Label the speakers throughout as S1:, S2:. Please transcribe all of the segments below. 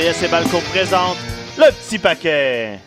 S1: RDS et Balco présente le petit paquet.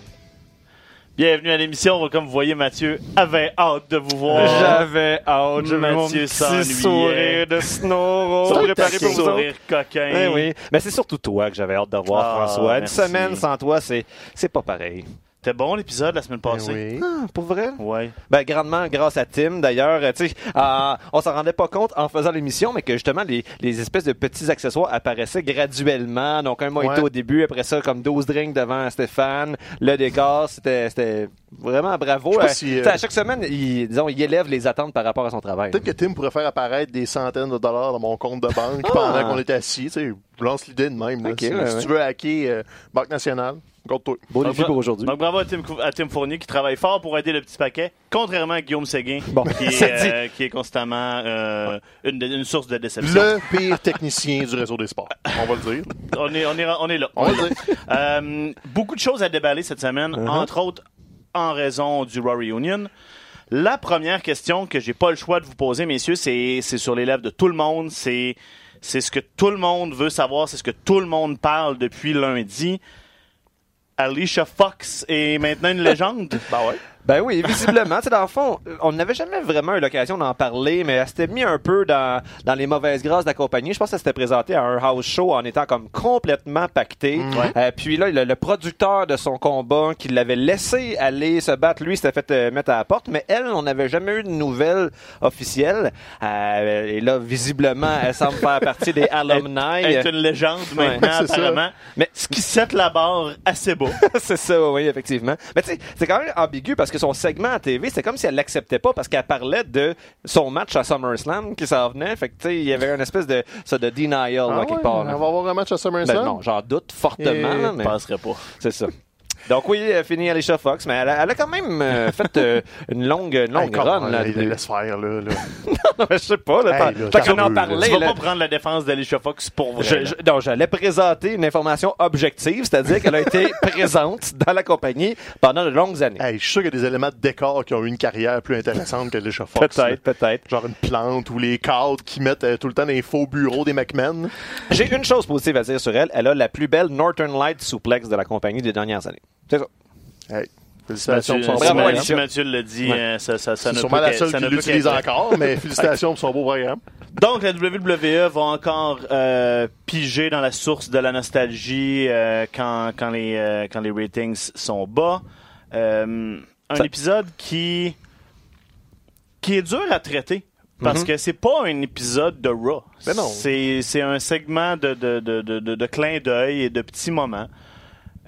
S1: Bienvenue à l'émission. Comme vous voyez, Mathieu avait hâte de vous voir.
S2: J'avais hâte.
S1: Mathieu
S2: mon petit sourire de Snoro
S1: Son
S2: préparé pour
S1: sourire coquin.
S2: Eh oui, mais c'est surtout toi que j'avais hâte de voir,
S1: Ah,
S2: François. Une semaine sans toi, c'est c'est pas pareil.
S1: C'était bon l'épisode la semaine passée.
S3: oui.
S2: Ah, pour vrai?
S1: Ouais.
S2: Ben, grandement grâce à Tim, d'ailleurs. euh, Tu sais, euh, on s'en rendait pas compte en faisant l'émission, mais que justement, les, les espèces de petits accessoires apparaissaient graduellement. Donc, un mojito
S3: Ouais.
S2: au début, après ça, comme 12 drinks devant Stéphane. Le décor, c'était vraiment bravo. Euh,
S3: si, euh,
S2: À chaque semaine, il, disons, il élève les attentes par rapport à son travail.
S3: Peut-être que Tim pourrait faire apparaître des centaines de dollars dans mon compte de banque
S2: Ah.
S3: pendant qu'on était assis. Tu sais, lance l'idée de même. là. Si
S2: ouais,
S3: si
S2: ouais.
S3: tu veux hacker Banque Nationale,
S2: Beau
S1: Donc,
S2: défi pour aujourd'hui.
S1: Donc bravo à Tim, à Tim Fournier qui travaille fort pour aider le petit paquet, contrairement à Guillaume Séguin,
S2: Bon,
S1: qui, est, euh, qui est constamment euh, une, une source de déception.
S3: Le pire technicien du réseau des sports. On va le dire.
S1: On, est, on, est, on est là.
S3: On va le dire.
S1: Euh, beaucoup de choses à déballer cette semaine,
S2: Uh-huh.
S1: entre autres en raison du Raw Reunion. La première question que j'ai pas le choix de vous poser, messieurs, c'est c'est sur les lèvres de tout le monde. C'est c'est ce que tout le monde veut savoir. C'est ce que tout le monde parle depuis lundi. Alicia Fox est maintenant une légende.
S3: Ben ouais.
S2: Ben oui, visiblement. tu sais, dans le fond, on n'avait jamais vraiment eu l'occasion d'en parler, mais elle s'était mis un peu dans, dans les mauvaises grâces de la compagnie. Je pense qu'elle s'était présentée à un house show en étant comme complètement pacté. Euh, puis là, le, le producteur de son combat qui l'avait laissé aller se battre, lui, s'était fait euh, mettre à la porte, mais elle, on n'avait jamais eu de nouvelles officielles. Euh, et là, visiblement, elle semble faire partie des alumni.
S1: est une légende maintenant,
S3: ça.
S1: apparemment.
S2: Mais
S1: Ce qui set la barre assez bas.
S2: c'est ça, oui, effectivement. Mais tu sais, c'est quand même ambigu parce que son segment à TV, c'est comme si elle l'acceptait pas parce qu'elle parlait de son match à SummerSlam qui s'en venait. Fait que tu sais, il y avait une espèce de ça de denial là,
S3: Ah
S2: quelque
S3: ouais,
S2: part.
S3: on va avoir un match à SummerSlam?
S2: Ben non, j'en doute fortement,
S3: Et
S2: là,
S1: Je
S2: mais
S1: penserais pas.
S2: c'est ça. Donc oui, elle finit Alicia Fox, mais elle a, elle a quand même euh, fait euh, une longue, une
S3: Hey,
S2: longue
S3: come
S2: run.
S3: on,
S2: Là, de-
S3: laisse faire, là. là.
S2: Non, mais je sais pas, là,
S3: Hey, là,
S2: qu'on en
S3: veux,
S2: parlait.
S1: Tu vas pas prendre la défense d'Alicia Fox pour vrai.
S2: je, je- non, j'allais présenter une information objective, c'est-à-dire qu'elle a été présente dans la compagnie pendant de longues années.
S3: Hey, je suis sûr qu'il y a des éléments de décor qui ont eu une carrière plus intéressante que les Fox.
S2: Peut-être, peut-être.
S3: Genre une plante ou les cadres qui mettent euh, tout le temps dans les faux bureaux des McMahon.
S2: J'ai une chose positive à dire sur elle. Elle a la plus belle Northern Light suplex de la compagnie des dernières années. C'est ça.
S3: Hey, félicitations
S1: Mathieu,
S3: pour son beau
S1: Mathieu-
S2: Alicia.
S1: si Mathieu le dit,
S2: Ouais.
S1: euh, ça, ça, ça ne
S3: sûrement
S1: peut
S3: la seule
S1: ça
S3: qui l'utilise encore, mais félicitations pour son beau programme.
S1: Donc, la WWE va encore euh, piger dans la source de la nostalgie euh, quand, quand, les, euh, quand les ratings sont bas. Euh, un
S2: Ça-
S1: épisode qui, qui est dur à traiter. Parce que c'est pas un épisode de Raw.
S3: Ben.
S1: C'est c'est un segment de, de, de, de, de, de clin d'œil et de petits moments.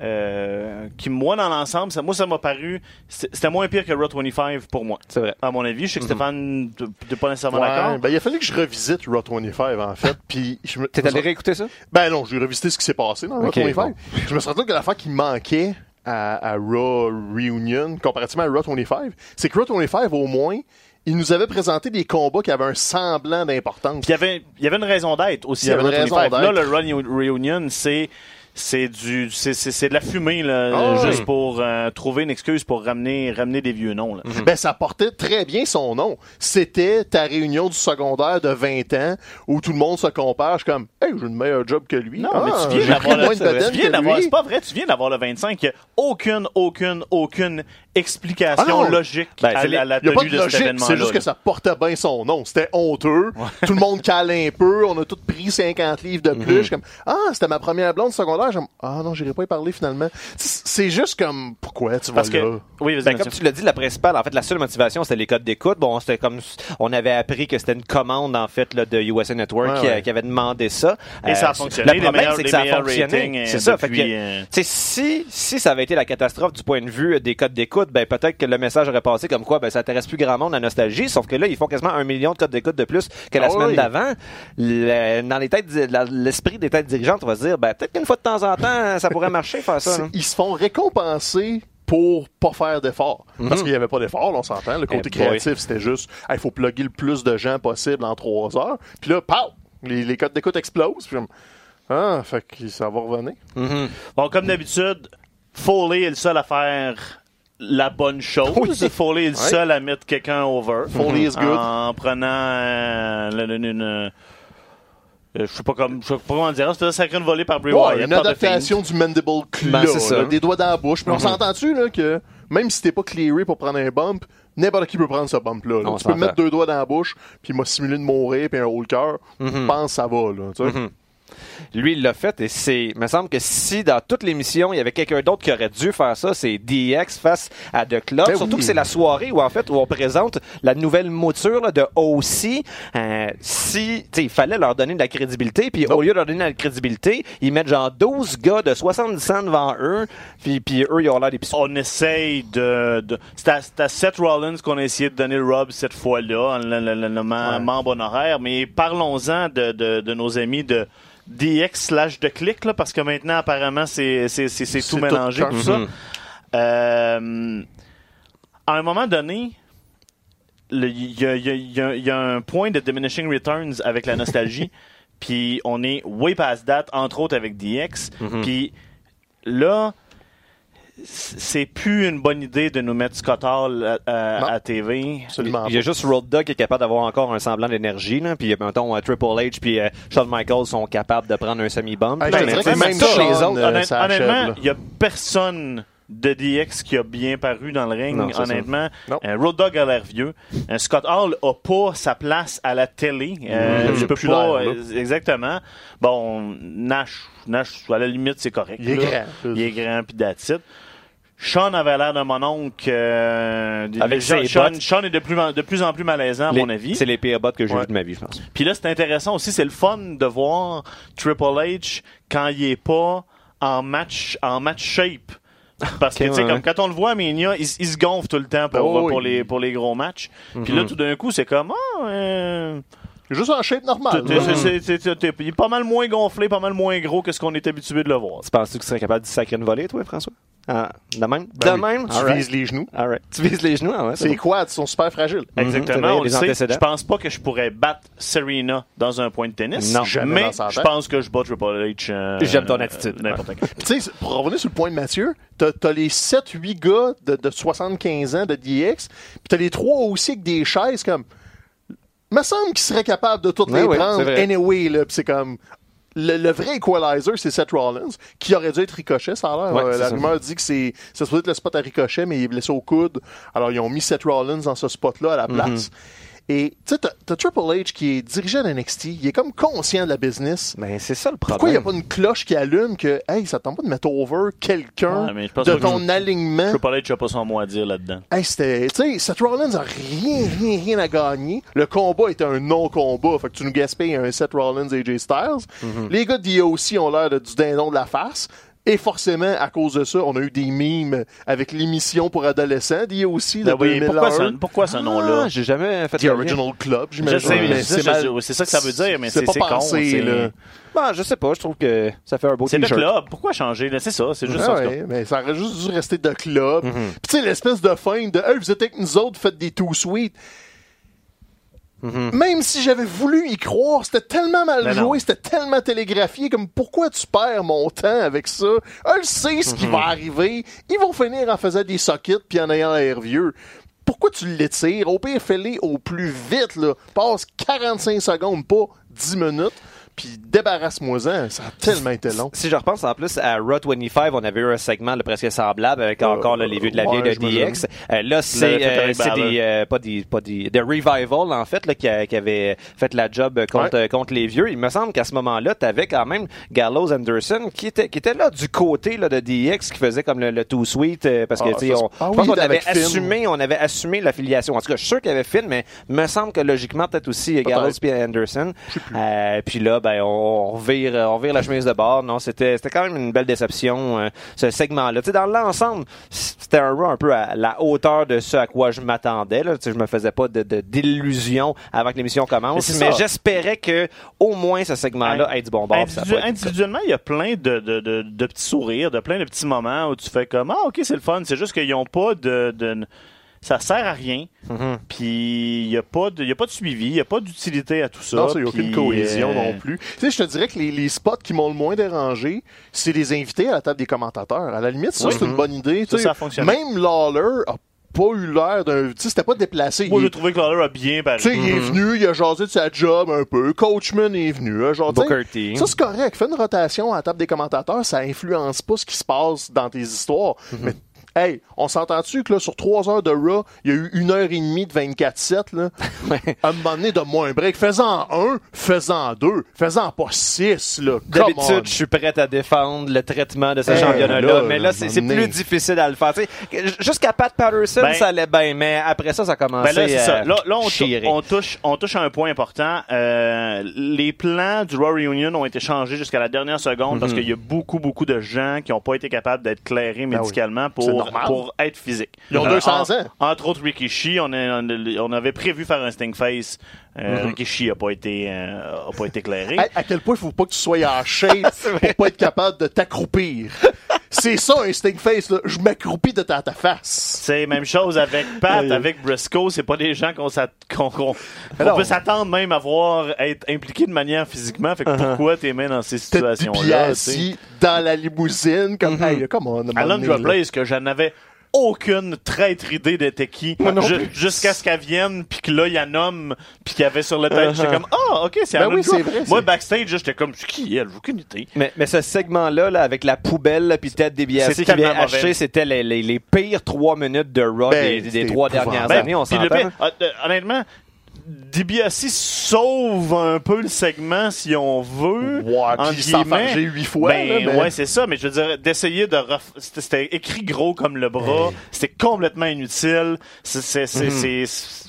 S1: Euh, qui, moi, dans l'ensemble, ça, moi, ça m'a paru. c'est- C'était moins pire que Raw 25 pour moi.
S2: C'est vrai.
S1: À mon avis, je sais que Stéphane, t'es pas nécessairement
S3: Ouais,
S1: d'accord.
S3: ben, il a fallu que je revisite Raw 25, en fait. Puis je me...
S2: T'es allé réécouter ça?
S3: Ben non, j'ai revisité ce qui s'est passé dans Raw
S2: Ok,
S3: 25. Je me suis rendu compte que l'affaire qui manquait à, à Raw Reunion, comparativement à Raw 25, c'est que Raw 25, au moins, il nous avait présenté des combats qui avaient un semblant d'importance.
S1: Puis il y avait, il y avait une raison d'être aussi.
S3: Il y avait une
S1: Raw
S3: raison
S1: 25. Là,
S3: d'être.
S1: le Run Reunion, c'est c'est du c'est c'est c'est de la fumée là,
S3: Ah
S1: juste
S3: oui.
S1: pour euh, trouver une excuse pour ramener ramener des vieux noms là.
S3: Ben, ça portait très bien son nom. C'était ta réunion du secondaire de 20 ans où tout le monde se compare. Je suis comme, hey, j'ai une meilleur job que lui.
S1: Non,
S3: Ah,
S1: mais tu viens d'avoir tu viens
S3: que
S1: d'avoir
S3: lui.
S1: c'est pas vrai, tu viens d'avoir le 25, il y a aucune aucune aucune explication
S3: Ah
S1: logique
S2: Ben,
S1: à,
S2: c'est
S1: la- à la
S3: Il n'y a pas
S1: tenue
S3: de
S1: cet
S3: logique,
S1: événement
S3: c'est juste que ça portait bien son nom. C'était honteux. Tout le monde cale un peu. On a tous pris 50 livres de plus. Je suis comme, ah, c'était ma première blonde secondaire. Comme, ah non, j'irai pas y parler finalement. C'est- juste comme, pourquoi tu vas
S1: parce
S3: là?
S1: que oui,
S2: Ben, comme tu l'as dit, la principale, en fait, la seule motivation, c'était les codes d'écoute. Bon, c'était comme, on avait appris que c'était une commande, en fait, là, de USA Network
S3: Ouais,
S2: qui,
S3: ouais.
S2: qui avait demandé ça.
S1: Et ça a
S2: Euh,
S1: fonctionné.
S2: Le problème, c'est que ça a fonctionné.
S1: euh,
S2: C'est ça. Fait que,
S1: depuis, euh,
S2: si, si ça avait été la catastrophe du point de vue des codes d'écoute, ben, peut-être que le message aurait passé comme quoi, ben, ça intéresse plus grand monde à nostalgie. Sauf que là, ils font quasiment un million de codes d'écoute de plus que la
S3: Ah
S2: semaine
S3: oui.
S2: d'avant. Le- dans les têtes, la- l'esprit des têtes dirigeantes, on va se dire, ben, peut-être qu'une fois de temps en temps, ça pourrait marcher, faire ça.
S3: Ils se font récompenser pour pas faire d'efforts. Parce qu'il n'y avait pas d'efforts, on s'entend. Le côté
S2: Eh
S3: créatif, c'était juste, il faut plugger le plus de gens possible en trois heures. Puis là, pow! Les, les codes d'écoute explosent. Puis ah, fait que ça va revenir.
S2: Mhm.
S1: Bon, comme d'habitude, Foley est le seul à faire la bonne chose. Foley est le
S3: Ouais.
S1: seul à mettre quelqu'un over.
S3: Foley is good.
S1: En prenant euh, une, Euh, je sais pas comme, je sais pas comment dire, c'était sacré une volée par Bray
S3: Ouais,
S1: Wyatt.
S3: une adaptation du mandible claw,
S2: Ben,
S3: là, des doigts dans la bouche. Mais on s'entend-tu là, que même si t'es pas clearé pour prendre un bump, n'importe qui peut prendre ce bump-là. là.
S2: Non, on
S3: Tu peux mettre deux doigts dans la bouche, puis m'a simulé de mourir, puis un haut le cœur. Je pense que ça va. Là, tu sais.
S2: Lui, il l'a fait et c'est. Il me semble que si dans toute l'émission, il y avait quelqu'un d'autre qui aurait dû faire ça, c'est DX face à The Club.
S3: Ben
S2: Surtout
S3: oui.
S2: que c'est la soirée où, en fait, où on présente la nouvelle mouture là, de OC. Euh, si, il fallait leur donner de la crédibilité, puis au lieu de leur donner de la crédibilité, ils mettent genre 12 gars de 70 ans devant eux, puis, puis eux, ils ont l'air des.
S1: On essaye de. de c'est, à, à Seth Rollins qu'on a essayé de donner le rub cette fois-là, en le, le- le nommant
S3: Ouais.
S1: membre honoraire. Mais parlons-en de, de, de nos amis de DX slash de click, là, parce que maintenant, apparemment, c'est, c'est, c'est, c'est tout mélangé,
S3: tout
S1: ça. Euh, à un moment donné, il y a, y y un point de diminishing returns avec la nostalgie. Puis on est way past that, entre autres avec DX. Puis là, c'est plus une bonne idée de nous mettre Scott Hall à, à-
S3: Non.
S1: à TV.
S3: Absolument.
S2: Il y a juste Road Dogg qui est capable d'avoir encore un semblant d'énergie, là. Puis, mettons, euh, Triple H puis euh, Shawn Michaels sont capables de prendre un semi-bump.
S3: Ah, que
S2: mais
S3: même
S2: ça, les autres,
S3: euh,
S1: Honnêt-
S3: ça achève,
S1: honnêtement, il y a personne de DX qui a bien paru dans le ring,
S2: Non,
S1: honnêtement. Euh, Road Dogg a l'air vieux. Euh, Scott Hall a pas sa place à la télé. Euh,
S3: Mhm.
S1: je peux pas euh, exactement. Bon, Nash, Nash à la limite c'est correct.
S3: Il est
S1: là.
S3: grand.
S1: Il est grand puis that's it. Sean avait l'air d'un mononcle. Euh,
S2: Avec
S1: Sean,
S2: ses
S1: Sean,
S2: bottes.
S1: Sean est de plus, en, de plus en plus malaisant, à
S2: les-
S1: mon avis.
S2: C'est les pires bots que j'ai
S1: Ouais.
S2: vu de ma vie, je pense.
S1: Puis là, c'est intéressant aussi, c'est le fun de voir Triple H quand il est pas en match, en match shape. Parce que, tu sais,
S2: ouais,
S1: comme quand on le voit à Mania, il, se gonfle tout le temps pour,
S3: Oh, oui.
S1: pour, les, pour les gros matchs. Puis là, tout d'un coup, c'est comme, ah, euh,
S3: Juste en shape
S1: t'es- il est pas mal moins gonflé, pas mal moins gros que ce qu'on est habitué de le voir.
S2: Tu penses que tu serais capable de sacrer une volée, toi, François? Ah, de même?
S3: Ben
S2: de
S3: oui.
S2: même?
S3: Tu vises les genoux.
S2: Tu vises les genoux, ah ouais, c'est
S3: Ces
S2: bon.
S3: quads sont super fragiles.
S2: vrai,
S1: Exactement,
S2: il
S1: on le sait. Je pense pas que je pourrais battre Serena dans un point de tennis.
S2: Non,
S3: jamais
S1: mais je pense que je bats Triple H. euh,
S2: J'aime ton
S1: euh,
S2: attitude.
S1: N'importe
S3: tu sais, pour revenir sur le point de Mathieu, t'as as les 7-8 gars de, de 75 ans de DX, puis t'as les trois aussi avec des chaises comme. Me semble qu'ils seraient capables de toutes
S2: Ouais,
S3: les prendre anyway, là. Puis c'est comme. Le, le vrai equalizer, c'est Seth Rollins, qui aurait dû être Ricochet, ça a l'air.
S2: Ouais,
S3: Euh, la rumeur dit que c'est c'est supposé être le spot à Ricochet, mais il est blessé au coude. Alors, ils ont mis Seth Rollins dans ce spot-là à la
S2: Mhm.
S3: place. Et, tu sais, t'as- Triple H qui est dirigeant d'NXT, il est comme conscient de la business.
S2: Ben, c'est ça le
S3: Pourquoi il n'y a
S2: problème.
S3: pas une cloche qui allume que, hey, ça tente pas de mettre over quelqu'un
S1: Ouais, mais
S3: de ton
S1: je-
S3: alignement?
S1: Triple H n'a pas son mot à dire là-dedans.
S3: Hey, c'était, tu sais, Seth Rollins a rien, rien, rien à gagner. Le combat était un non-combat. Fait que tu nous gaspilles un Seth Rollins et AJ Styles.
S1: Mhm.
S3: Les gars de DOC ont l'air de, du dindon de la face. Et forcément, à cause de ça, on a eu des mimes avec l'émission pour adolescents, DOC, de
S1: Ben oui,
S3: 2001.
S1: pourquoi, ce, pourquoi ce nom-là?
S2: Ah, j'ai jamais fait
S3: The. Original Club,
S1: Je
S3: j'imagine.
S1: sais, mais
S3: mais
S1: c'est ça,
S3: mal-
S1: je- c'est ça que ça veut dire, mais c'est
S3: pas
S1: c'est con.
S3: pensé, là.
S2: Ben, je sais pas, je trouve que ça fait un beau
S1: C'est le club. Pourquoi changer? là? C'est ça, c'est juste
S3: Ah
S1: ça.
S3: ouais, mais ça aurait juste dû rester de club.
S1: Mhm.
S3: Puis tu sais, l'espèce de fin de Hey, vous êtes avec nous autres, faites des too sweet.
S1: Mhm.
S3: Même si j'avais voulu y croire, c'était tellement mal
S1: Ben
S3: joué, c'était tellement télégraphié, comme pourquoi tu perds mon temps avec ça? Elle sait ce
S1: Mhm.
S3: qui va arriver. Ils vont finir en faisant des sockets puis en ayant l'air vieux. Pourquoi tu l'étires? Au pire, fais-les au plus vite, là. Passe 45 secondes, pas 10 minutes, puis débarrasse-moi-en. Ça a tellement été long.
S2: Si je repense en plus à Raw 25, on avait eu un segment là, presque semblable avec encore là, les vieux de la
S3: ouais,
S2: vieille de DX. Euh, là, c'est euh, des, euh, pas des, pas des, des revival en fait là, qui, a- qui avait fait la job euh, contre, euh, contre les vieux. Il me semble qu'à ce moment-là, t'avais quand même Gallows Anderson qui était, qui était là du côté là, de DX qui faisait comme le, le tout sweet euh, parce que
S3: Ah,
S2: tu on,
S3: c'est- ah
S2: je pense
S3: oui,
S2: qu'on avait
S3: Finn.
S2: assumé, on avait assumé l'affiliation. En tout cas, je suis sûr qu'il y avait Finn, mais me semble que logiquement peut-être aussi euh, Gallows et Anderson. Euh, puis là, ben on, on revire, on revire la chemise de bord. Non, c'était, c'était quand même une belle déception euh, ce segment-là. Tu sais, dans l'ensemble, c'était un un peu à la hauteur de ce à quoi je m'attendais. Je me faisais pas de, de- d'illusions avant que l'émission commence, mais, j'espérais que au moins ce segment-là ait du bon bord.
S1: Individu- individuellement, il y a plein de, de, de, de petits sourires, de plein de petits moments où tu fais comme Ah, ok, c'est le fun. C'est juste qu'ils n'ont pas de, de. Ça sert à rien.
S2: Mm-hmm.
S1: Puis il n'y a, pas de- y a pas de suivi, il n'y a pas d'utilité à tout ça.
S3: Non, ça, il n'y a aucune cohésion
S1: euh,
S3: non plus. Tu sais, je te dirais que les, les spots qui m'ont le moins dérangé, c'est les invités à la table des commentateurs. À la limite, ça,
S1: Oui.
S3: c'est une bonne idée.
S1: Ça, fonctionné.
S3: Même Lawler a pas eu l'air d'un. Tu sais, c'était pas déplacé.
S1: Moi, j'ai trouvé que Lawler a bien paru.
S3: tu sais, il est venu, il a jasé de sa job un peu. Coachman est venu. hein, genre. Ça, c'est correct. Fais une rotation à la table des commentateurs, ça influence pas ce qui se passe dans tes histoires. Mais, hey, on s'entend-tu que là, sur trois heures de Raw, il y a eu une heure et demie de 24-7, là? À un moment donné, donne-moi un break. Fais-en un, fais-en deux, fais-en pas six, là.
S2: D'habitude, je suis prête à défendre le traitement de ce
S3: Eh,
S2: championnat-là,
S3: là,
S2: mais là, c'est plus difficile à le faire. Tu sais, Jusqu'à Pat Patterson,
S1: Ben-
S2: ça allait bien, mais après ça, ça a commencé
S1: Ben là, c'est ça.
S2: à
S1: Là, là, on, on touche, on touche à un point important. Euh, les plans du Raw Reunion ont été changés jusqu'à la dernière seconde
S3: Mhm.
S1: parce qu'il y a beaucoup, beaucoup de gens qui n'ont pas été capables d'être clairés médicalement
S3: Ben C'est
S1: pour,
S3: normal.
S1: pour être physiques.
S3: Ils ont 200 ans.
S1: en- Entre autres, Rikishi, on, a- on, a- on avait prévu faire un Sting Face. Euh, Rikishi n'a pas été, euh, a pas été éclairé.
S3: À, à quel point il faut pas que tu sois en shape pour pas être capable de t'accroupir? C'est ça, un sting face, là. Je m'accroupis de ta, ta face.
S1: C'est la même chose avec Pat, avec Briscoe. C'est pas des gens qu'on peut s'attendre même à voir être impliqués de manière physiquement. Fait que pourquoi t'es mis dans ces tu sais?
S3: assis dans la limousine, comme, hey, come on. là.
S1: Blaze, que je n'avais aucune traître idée d'était qui. Jusqu'à ce qu'elle vienne puis que là il y a un homme puis qu'il y avait sur le tête. J'étais comme ah ok c'est
S3: Ben oui, c'est vrai,
S1: moi backstage j'étais comme qui elle? J'ai aucune idée.
S2: Mais, mais ce segment-là, là, avec la poubelle, là, puis DiBiase
S1: C'est
S2: qui vient acheter, c'était les, les, les pires trois minutes de Raw
S3: Ben,
S2: des, trois dernières
S1: Ben,
S2: années, on s'entend.
S1: hon- euh, honnêtement DiBiase sauve un peu le segment si on veut
S3: Ouais, puis
S1: guillemets.
S3: huit fois,
S1: ben,
S3: là,
S1: ouais c'est ça mais je veux dire d'essayer de ref- c'était- c'était écrit gros comme le bras c'était complètement inutile c'est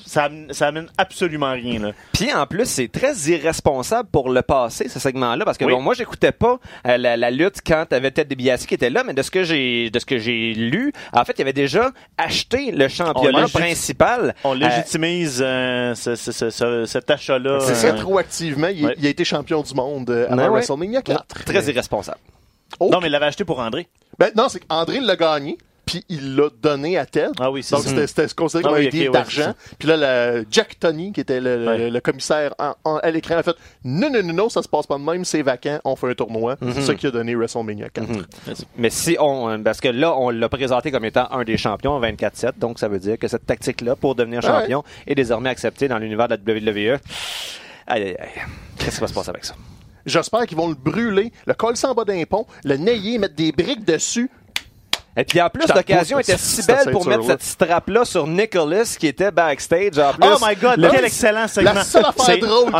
S1: ça amène- ça amène absolument rien là
S2: Puis en plus, c'est très irresponsable pour le passé, ce segment-là, parce que
S1: Oui.
S2: bon, moi, j'écoutais pas euh, la, la lutte quand t'avais Ted DiBiase qui était là, mais de ce que j'ai de ce que j'ai lu, en fait, il avait déjà acheté le championnat principal.
S1: On
S2: Euh,
S1: légitimise euh, ce, ce- ce- ce- cet achat-là.
S3: C'est
S1: euh,
S3: rétroactivement, il,
S1: Ouais.
S3: il a été champion du monde
S2: Ouais, ouais.
S3: WrestleMania 4.
S2: très
S3: Mais-
S2: irresponsable.
S3: Oh,
S1: Non, mais il l'avait acheté pour André.
S3: ben, non, c'est qu'André l'a gagné, puis il l'a donné à Ted.
S1: Ah oui, c'est
S3: Donc
S1: ça.
S3: c'était- c'était considéré
S1: Ah
S3: comme
S1: oui,
S3: un deal
S1: ok, ouais,
S3: d'argent. Puis là, Jack Tony, qui était le, le-
S1: Ouais.
S3: le commissaire en- en- à l'écran, a fait non, non, non, non, ça se passe pas de même, c'est vacant, on fait un tournoi.
S1: Mhm.
S3: C'est ça qui a donné WrestleMania 4.
S2: Mais si on, parce que là, on l'a présenté comme étant un des champions en 24-7, donc ça veut dire que cette tactique-là pour devenir
S3: Ah ouais.
S2: champion est désormais acceptée dans l'univers de la WWE. Aïe, aïe, aïe. Qu'est-ce qui va se passer avec ça?
S3: J'espère qu'ils vont le brûler, le coller en bas d'un pont, le nailler, mettre des briques dessus.
S2: Et puis en plus, l'occasion était si belle pour mettre cette strap-là sur Nicholas qui était backstage en plus.
S1: Oh my god, quel excellent segment.
S3: La seule affaire
S1: C'est
S3: drôle.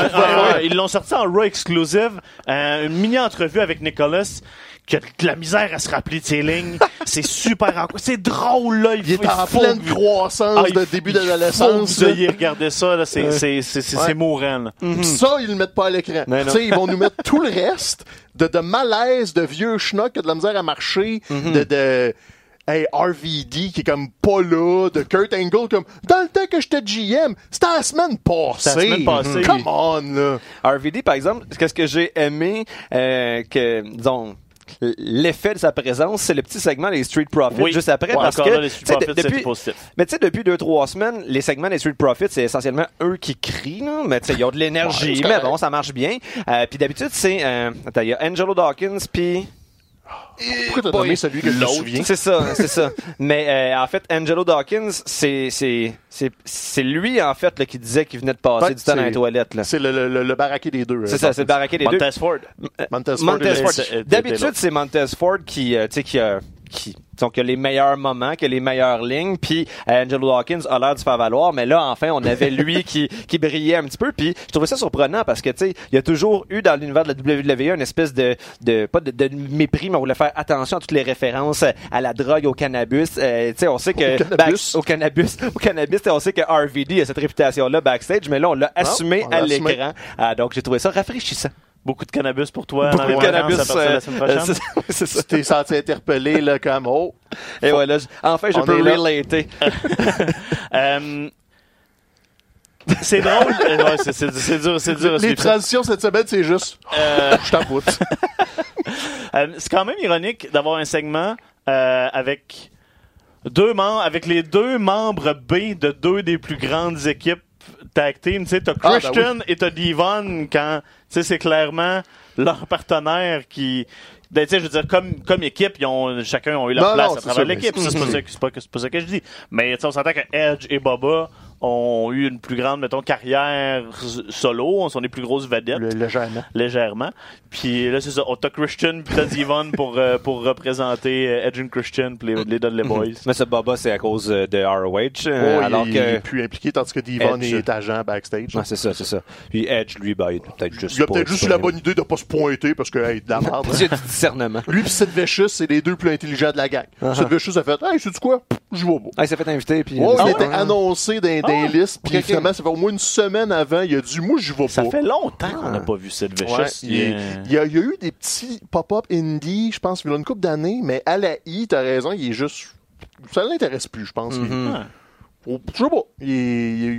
S1: Ils l'ont sorti en Raw exclusive, euh, une mini-entrevue avec Nicholas qui a de la misère à se rappeler de ses lignes. c'est super en C'est drôle, là.
S3: Il est en pleine croissance
S1: Ah, il
S3: de début
S1: il
S3: d'adolescence.
S1: vous ayez regardé ça, là. C'est, c'est, c'est, c'est,
S3: Ouais.
S1: c'est mourant, là.
S3: Puis Ça, ils le mettent pas à l'écran.
S2: Mais
S3: Tu sais, ils vont nous mettre tout le reste de, de malaise, de vieux schnock qui a de la misère à marcher, de, de hey, RVD qui est comme pas là, de Kurt Angle comme dans le temps que j'étais GM, c'était la semaine passée.
S1: C'était la semaine passée.
S3: Come on, là.
S2: RVD, par exemple, qu'est-ce que j'ai aimé euh, que, disons, l'effet de sa présence, c'est le petit segment des Street Profits
S1: Oui.
S2: juste après
S1: Ouais,
S2: parce que
S1: là, les Street Profits,
S2: depuis,
S1: positif.
S2: mais tu sais depuis deux trois semaines, les segments des Street Profits, c'est essentiellement eux qui crient, là, mais tu sais ils ont de l'énergie, mais bon ça marche bien. Euh, puis d'habitude c'est euh, attends, il y a Angelo Dawkins puis
S3: Pourquoi t'as nommé celui que je me souviens?
S2: c'est ça, c'est ça. Mais euh, en fait, Angelo Dawkins, c'est c'est c'est c'est lui en fait là, qui disait qu'il venait de passer du temps dans
S3: c'est-
S2: les toilettes là.
S3: C'est le, le, le, baraqué des deux.
S2: C'est
S3: euh,
S2: ça, c'est le baraquet des deux.
S1: Montez Ford.
S3: Montez Ford
S2: Montez Ford.
S1: c'est-
S2: D'habitude, c'est Montez Ford qui, euh, tu sais, qui, qui a les meilleurs moments, qui a les meilleures lignes, puis euh, Angelo Dawkins a l'air de se faire valoir, mais là, enfin, on avait lui qui, qui brillait un petit peu, puis je trouvais ça surprenant parce que, tu sais, il y a toujours eu dans l'univers de la WWE une espèce de, de pas de, de mépris, mais on voulait faire attention à toutes les références à la drogue, au cannabis. Euh, tu sais, on sait que...
S3: Au cannabis.
S2: back- au cannabis. Au cannabis, tu sais, on sait que RVD a cette réputation-là backstage, mais là, on l'a assumé
S3: on
S2: à l'écran. Ah, donc, j'ai trouvé ça rafraîchissant.
S1: Beaucoup de cannabis pour toi.
S2: Beaucoup
S1: dans
S2: de cannabis.
S1: la semaine
S2: euh,
S1: prochaine.
S2: euh, c'est- ça.
S3: Tu t'es senti interpellé, là, comme, oh.
S2: Et enfin, je
S3: On
S2: peux relater.
S1: Euh, c'est drôle. ouais, c'est, c'est, c'est dur, c'est dur
S3: Les transitions cette semaine, c'est juste,
S1: Euh,
S3: je t'aboute.
S1: Euh, c'est quand même ironique d'avoir un segment euh, avec deux membres, avec les deux membres B de deux des plus grandes équipes tag team. Tu sais, t'as
S3: Ah, ben
S1: Christian et t'as Devon quand, tu sais, c'est clairement leur partenaire qui Ben, tu sais, je veux dire, comme, comme équipe, ils ont, chacun ont eu leur
S3: Non,
S1: place
S3: non,
S1: à travers l'équipe. C'est pas, ça que- c'est pas, que- c'est pas ça que je dis. Mais tu sais, on s'entend que Edge et Baba ont eu une plus grande, mettons, carrière solo. On sont des plus grosses vedettes.
S3: Le- légèrement.
S1: légèrement. Puis là, c'est ça. On t'a Christian puis t'as Devon pour, euh, pour représenter euh, Edge and Christian puis les, les Dudley Boys.
S2: Mais ce Baba, c'est à cause euh, de ROH.
S3: Oh,
S2: alors
S3: il,
S2: que.
S3: est plus impliqué, tandis que Devon
S2: Edge.
S3: est agent backstage.
S2: Ouais, c'est ça, c'est ça. Puis Edge, lui, ben, il a peut-être juste.
S3: il a peut-être juste eu la bonne idée de pas se pointer parce que, hey, de la merde. hein.
S2: Du discernement.
S3: Lui pis Sid Vicious, c'est les deux plus intelligents de la gang. Sid Vicious a fait, hey, sais-tu quoi? Je vais pas.
S2: Ah, il s'est fait inviter. Puis
S3: Ouais,
S2: Ah,
S3: il était
S2: ouais.
S3: annoncé dans, dans les listes, puis
S2: ok, ok.
S3: finalement, ça fait au moins une semaine avant, il a dit, moi, je vais
S1: Ça
S3: pas.
S1: fait longtemps qu'on n'a pas vu cette.
S3: Ouais,
S1: Il
S3: il,
S1: est-
S3: il y a, il y a eu des petits pop-up indie, je pense, il y a une couple d'années, mais à la I, t'as raison, il est juste. Ça l'intéresse plus, je pense.
S2: Mhm.
S3: Je sais pas. Il,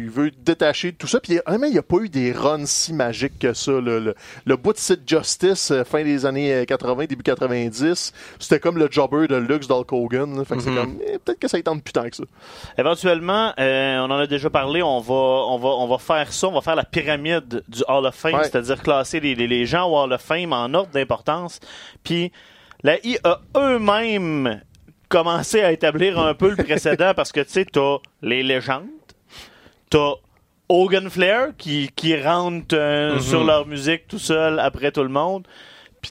S3: il veut de tout ça. Puis honnêtement, il n'y a pas eu des runs si magiques que ça. Le, le, le bout de Sid Justice, euh, fin des années euh, 80, début 90, c'était comme le jobber de luxe d'Hulk Hogan. Fait que c'est comme, eh, peut-être que ça étend plus tant que ça.
S1: Éventuellement, euh, on en a déjà parlé, on va, on, va, on va faire ça, on va faire la pyramide du Hall of Fame,
S3: Ouais.
S1: c'est-à-dire classer les, les, les gens au Hall of Fame en ordre d'importance. Puis la I a eux-mêmes commencé à établir un peu le précédent parce que tu sais, t'as les légendes, t'as Hogan Flair qui, qui rentre euh, sur leur musique tout seul après tout le monde.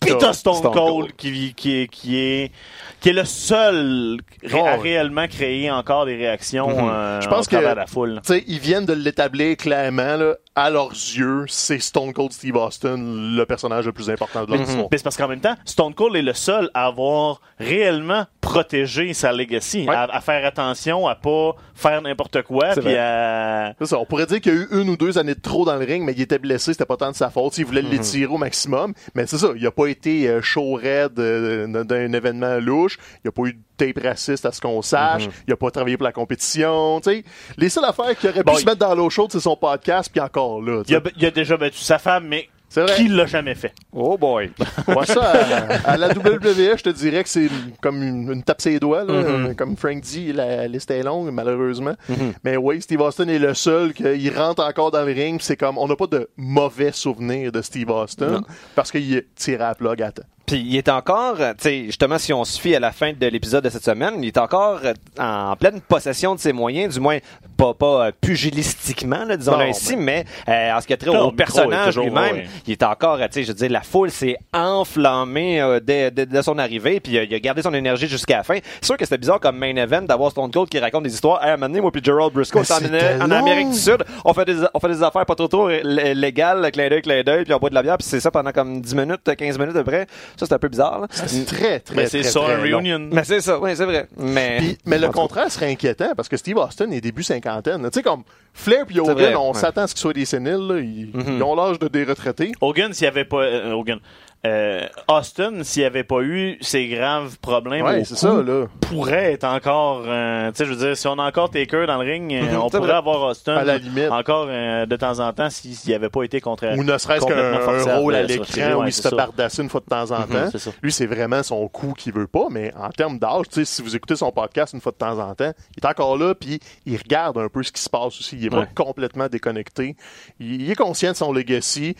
S1: Puis
S3: T'as
S1: Stone,
S2: Stone
S1: Cold,
S2: Cold.
S1: Qui, qui, est, qui, est, qui est le seul à
S3: Oh, ouais.
S1: réellement créer encore des réactions euh,
S3: Je pense que-
S1: la foule.
S3: Ils viennent de l'établir clairement, là, à leurs yeux, c'est Stone Cold Steve Austin, le personnage le plus important de leur histoire.
S1: Mais c'est parce qu'en même temps, Stone Cold est le seul à avoir réellement protégé sa legacy,
S3: Ouais.
S1: à, à faire attention, à pas faire n'importe quoi, puis à...
S3: Ça, on pourrait dire qu'il y a eu une ou deux années de trop dans le ring, mais il était blessé, c'était pas tant de sa faute. Il voulait l'étirer au maximum. Mais c'est ça, il a pas été euh, chaud raide euh, d'un événement louche. Il a pas eu de tape raciste à ce qu'on sache. Il a pas travaillé pour la compétition. tu sais. Les seules affaires qu'il aurait
S1: Bon,
S3: pu se mettre dans l'eau chaude, c'est son podcast, puis encore là.
S1: Il a,
S3: sais.
S1: il a déjà battu sa femme, mais
S3: vrai.
S1: qui l'a jamais fait?
S2: Oh boy.
S3: Ouais, ça, à, à la WWE, je te dirais que c'est comme une, une tape ses doigts. Là. Euh, Comme Frank dit, la liste est longue, malheureusement. Mais oui, Steve Austin est le seul qu'il rentre encore dans le ring. C'est comme, on n'a pas de mauvais souvenirs de Steve Austin parce qu'il est tiré à la plug à temps.
S2: Puis il est encore, euh, tu sais, justement, si on se fie à la fin de l'épisode de cette semaine, il est encore euh, en pleine possession de ses moyens, du moins pas, pas euh, pugilistiquement, là, disons-le
S3: Non,
S2: ainsi, mais euh, en ce qui a trait au personnage lui-même,
S1: ouais.
S2: il est encore, tu sais, je veux dire, la foule s'est enflammée euh, dès, dès- dès son arrivée, puis euh, il a gardé son énergie jusqu'à la fin. C'est sûr que c'était bizarre comme main event d'avoir Stone Cold qui raconte des histoires. Hey, donné, moi puis Gerald Briscoe, en, en. Amérique du Sud, on fait des, on fait des affaires pas trop trop lé- légales, clin d'œil, clin d'œil, puis on boit de la bière, puis c'est ça pendant comme 10 minutes, 15 minutes à peu près. Ça, c'est un peu bizarre, là.
S3: C'est très, très,
S1: Mais c'est
S3: très, très
S1: un
S3: long.
S1: reunion.
S2: Mais c'est ça, oui, c'est vrai. Mais,
S3: Puis- mais le contraire serait inquiétant parce que Steve Austin est début cinquantaine. Tu sais, comme Flair puis Hogan,
S2: vrai,
S3: on
S2: ouais.
S3: s'attend à ce qu'ils soient des séniles. là. Ils, ils ont l'âge de des retraités.
S1: Hogan, s'il n'y avait pas... euh, Hogan. Euh, Austin, s'il n'y avait pas eu ces graves problèmes
S3: Ouais,
S1: au
S3: ça, là.
S1: pourrait être encore... euh, tu sais, je veux dire, si on a encore Taker dans le ring, euh, on pourrait avoir Austin
S3: À la limite.
S1: encore euh, de temps en temps s'il n'y avait pas été contre...
S3: Ou ne serait-ce qu'un rôle à l'écran où
S1: ouais,
S3: il se fait bardasser une fois de temps en temps.
S1: c'est ça.
S3: Lui, c'est vraiment son coup qu'il veut pas, mais en termes d'âge, tu sais, si vous écoutez son podcast une fois de temps en temps, il est encore là, puis il regarde un peu ce qui se passe aussi. Il est pas complètement déconnecté. Il, il est conscient de son legacy.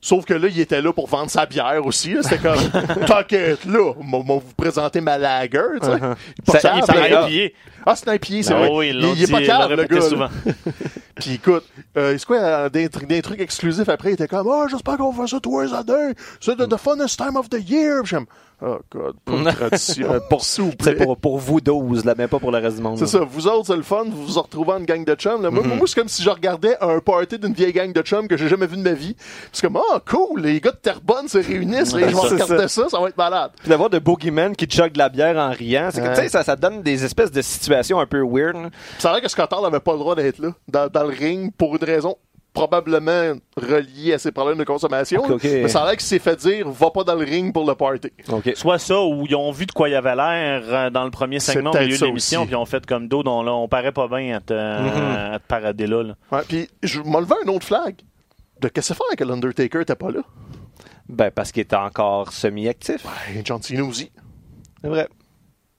S3: Sauf que là, il était là pour vendre sa bière aussi. là. C'était comme, t'inquiète, là, on va vous présenter ma lager, tu sais. Il est pas
S2: Ça- il
S3: gars.
S1: IPA.
S3: Ah, c'est un IPA, c'est
S1: Ah
S3: vrai.
S1: oui, ils
S3: il,
S1: l'ont
S3: il est
S1: dit,
S3: pas
S1: ils l'ont
S3: le
S1: répété
S3: gars. là.
S1: souvent.
S3: Puis écoute, euh, c'est quoi, euh, des, tr- des trucs exclusifs après, il était comme, ah, j'espère qu'on va faire ça twice a day. C'est the, the funnest time of the year. Puis j'aime, oh god, pas de tradition.
S2: pour, pour, pour vous 12, là, mais pas pour le reste du monde.
S3: C'est ça, vous autres, c'est le fun, vous vous retrouvez en gang de chums. Là. Moi, moi, c'est comme si je regardais un party d'une vieille gang de chums que j'ai jamais vu de ma vie. C'est comme, ah, cool, les gars de Terrebonne se réunissent, là, je vais regarder ça. ça, va être malade.
S2: Puis d'avoir de Boogeyman qui chug de la bière en riant, c'est que,
S3: Ouais.
S2: tu sais, ça, ça donne des espèces de situations un peu weird.
S3: C'est vrai que Scott Hall n'avait pas le droit d'être là, dans, dans le ring, pour une raison probablement reliée à ses problèmes de consommation. Mais ça a l'air qu'il s'est fait dire, va pas dans le ring pour le party.
S1: Soit ça, ou ils ont vu de quoi il y avait l'air euh, dans le premier segment au milieu de l'émission, puis ils ont fait comme d'autres, on, là, on paraît pas bien à te, à te parader là. là.
S3: Ouais, puis je m'en levais un autre flag. De qu'est-ce que faire que l'Undertaker était pas là?
S2: Ben, parce qu'il est encore semi-actif.
S3: Ben, John Cena aussi.
S2: C'est vrai.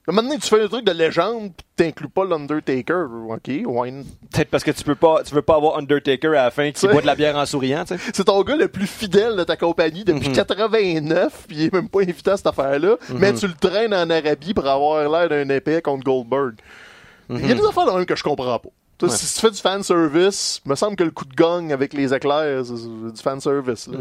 S3: Un moment donné, tu fais un truc de légende, pis t'inclus pas l'Undertaker. OK, why
S2: Peut-être parce que tu peux pas, tu veux pas avoir Undertaker à la fin qui boit de la bière en souriant, tu sais.
S3: C'est ton gars le plus fidèle de ta compagnie depuis 89, puis il est même pas invité à cette affaire-là, mais tu le traînes en Arabie pour avoir l'air d'un épée contre Goldberg. Il y a des affaires là même que je comprends pas. Si tu fais du fan service, me semble que le coup de gong avec les éclairs, c'est du fan service. Là.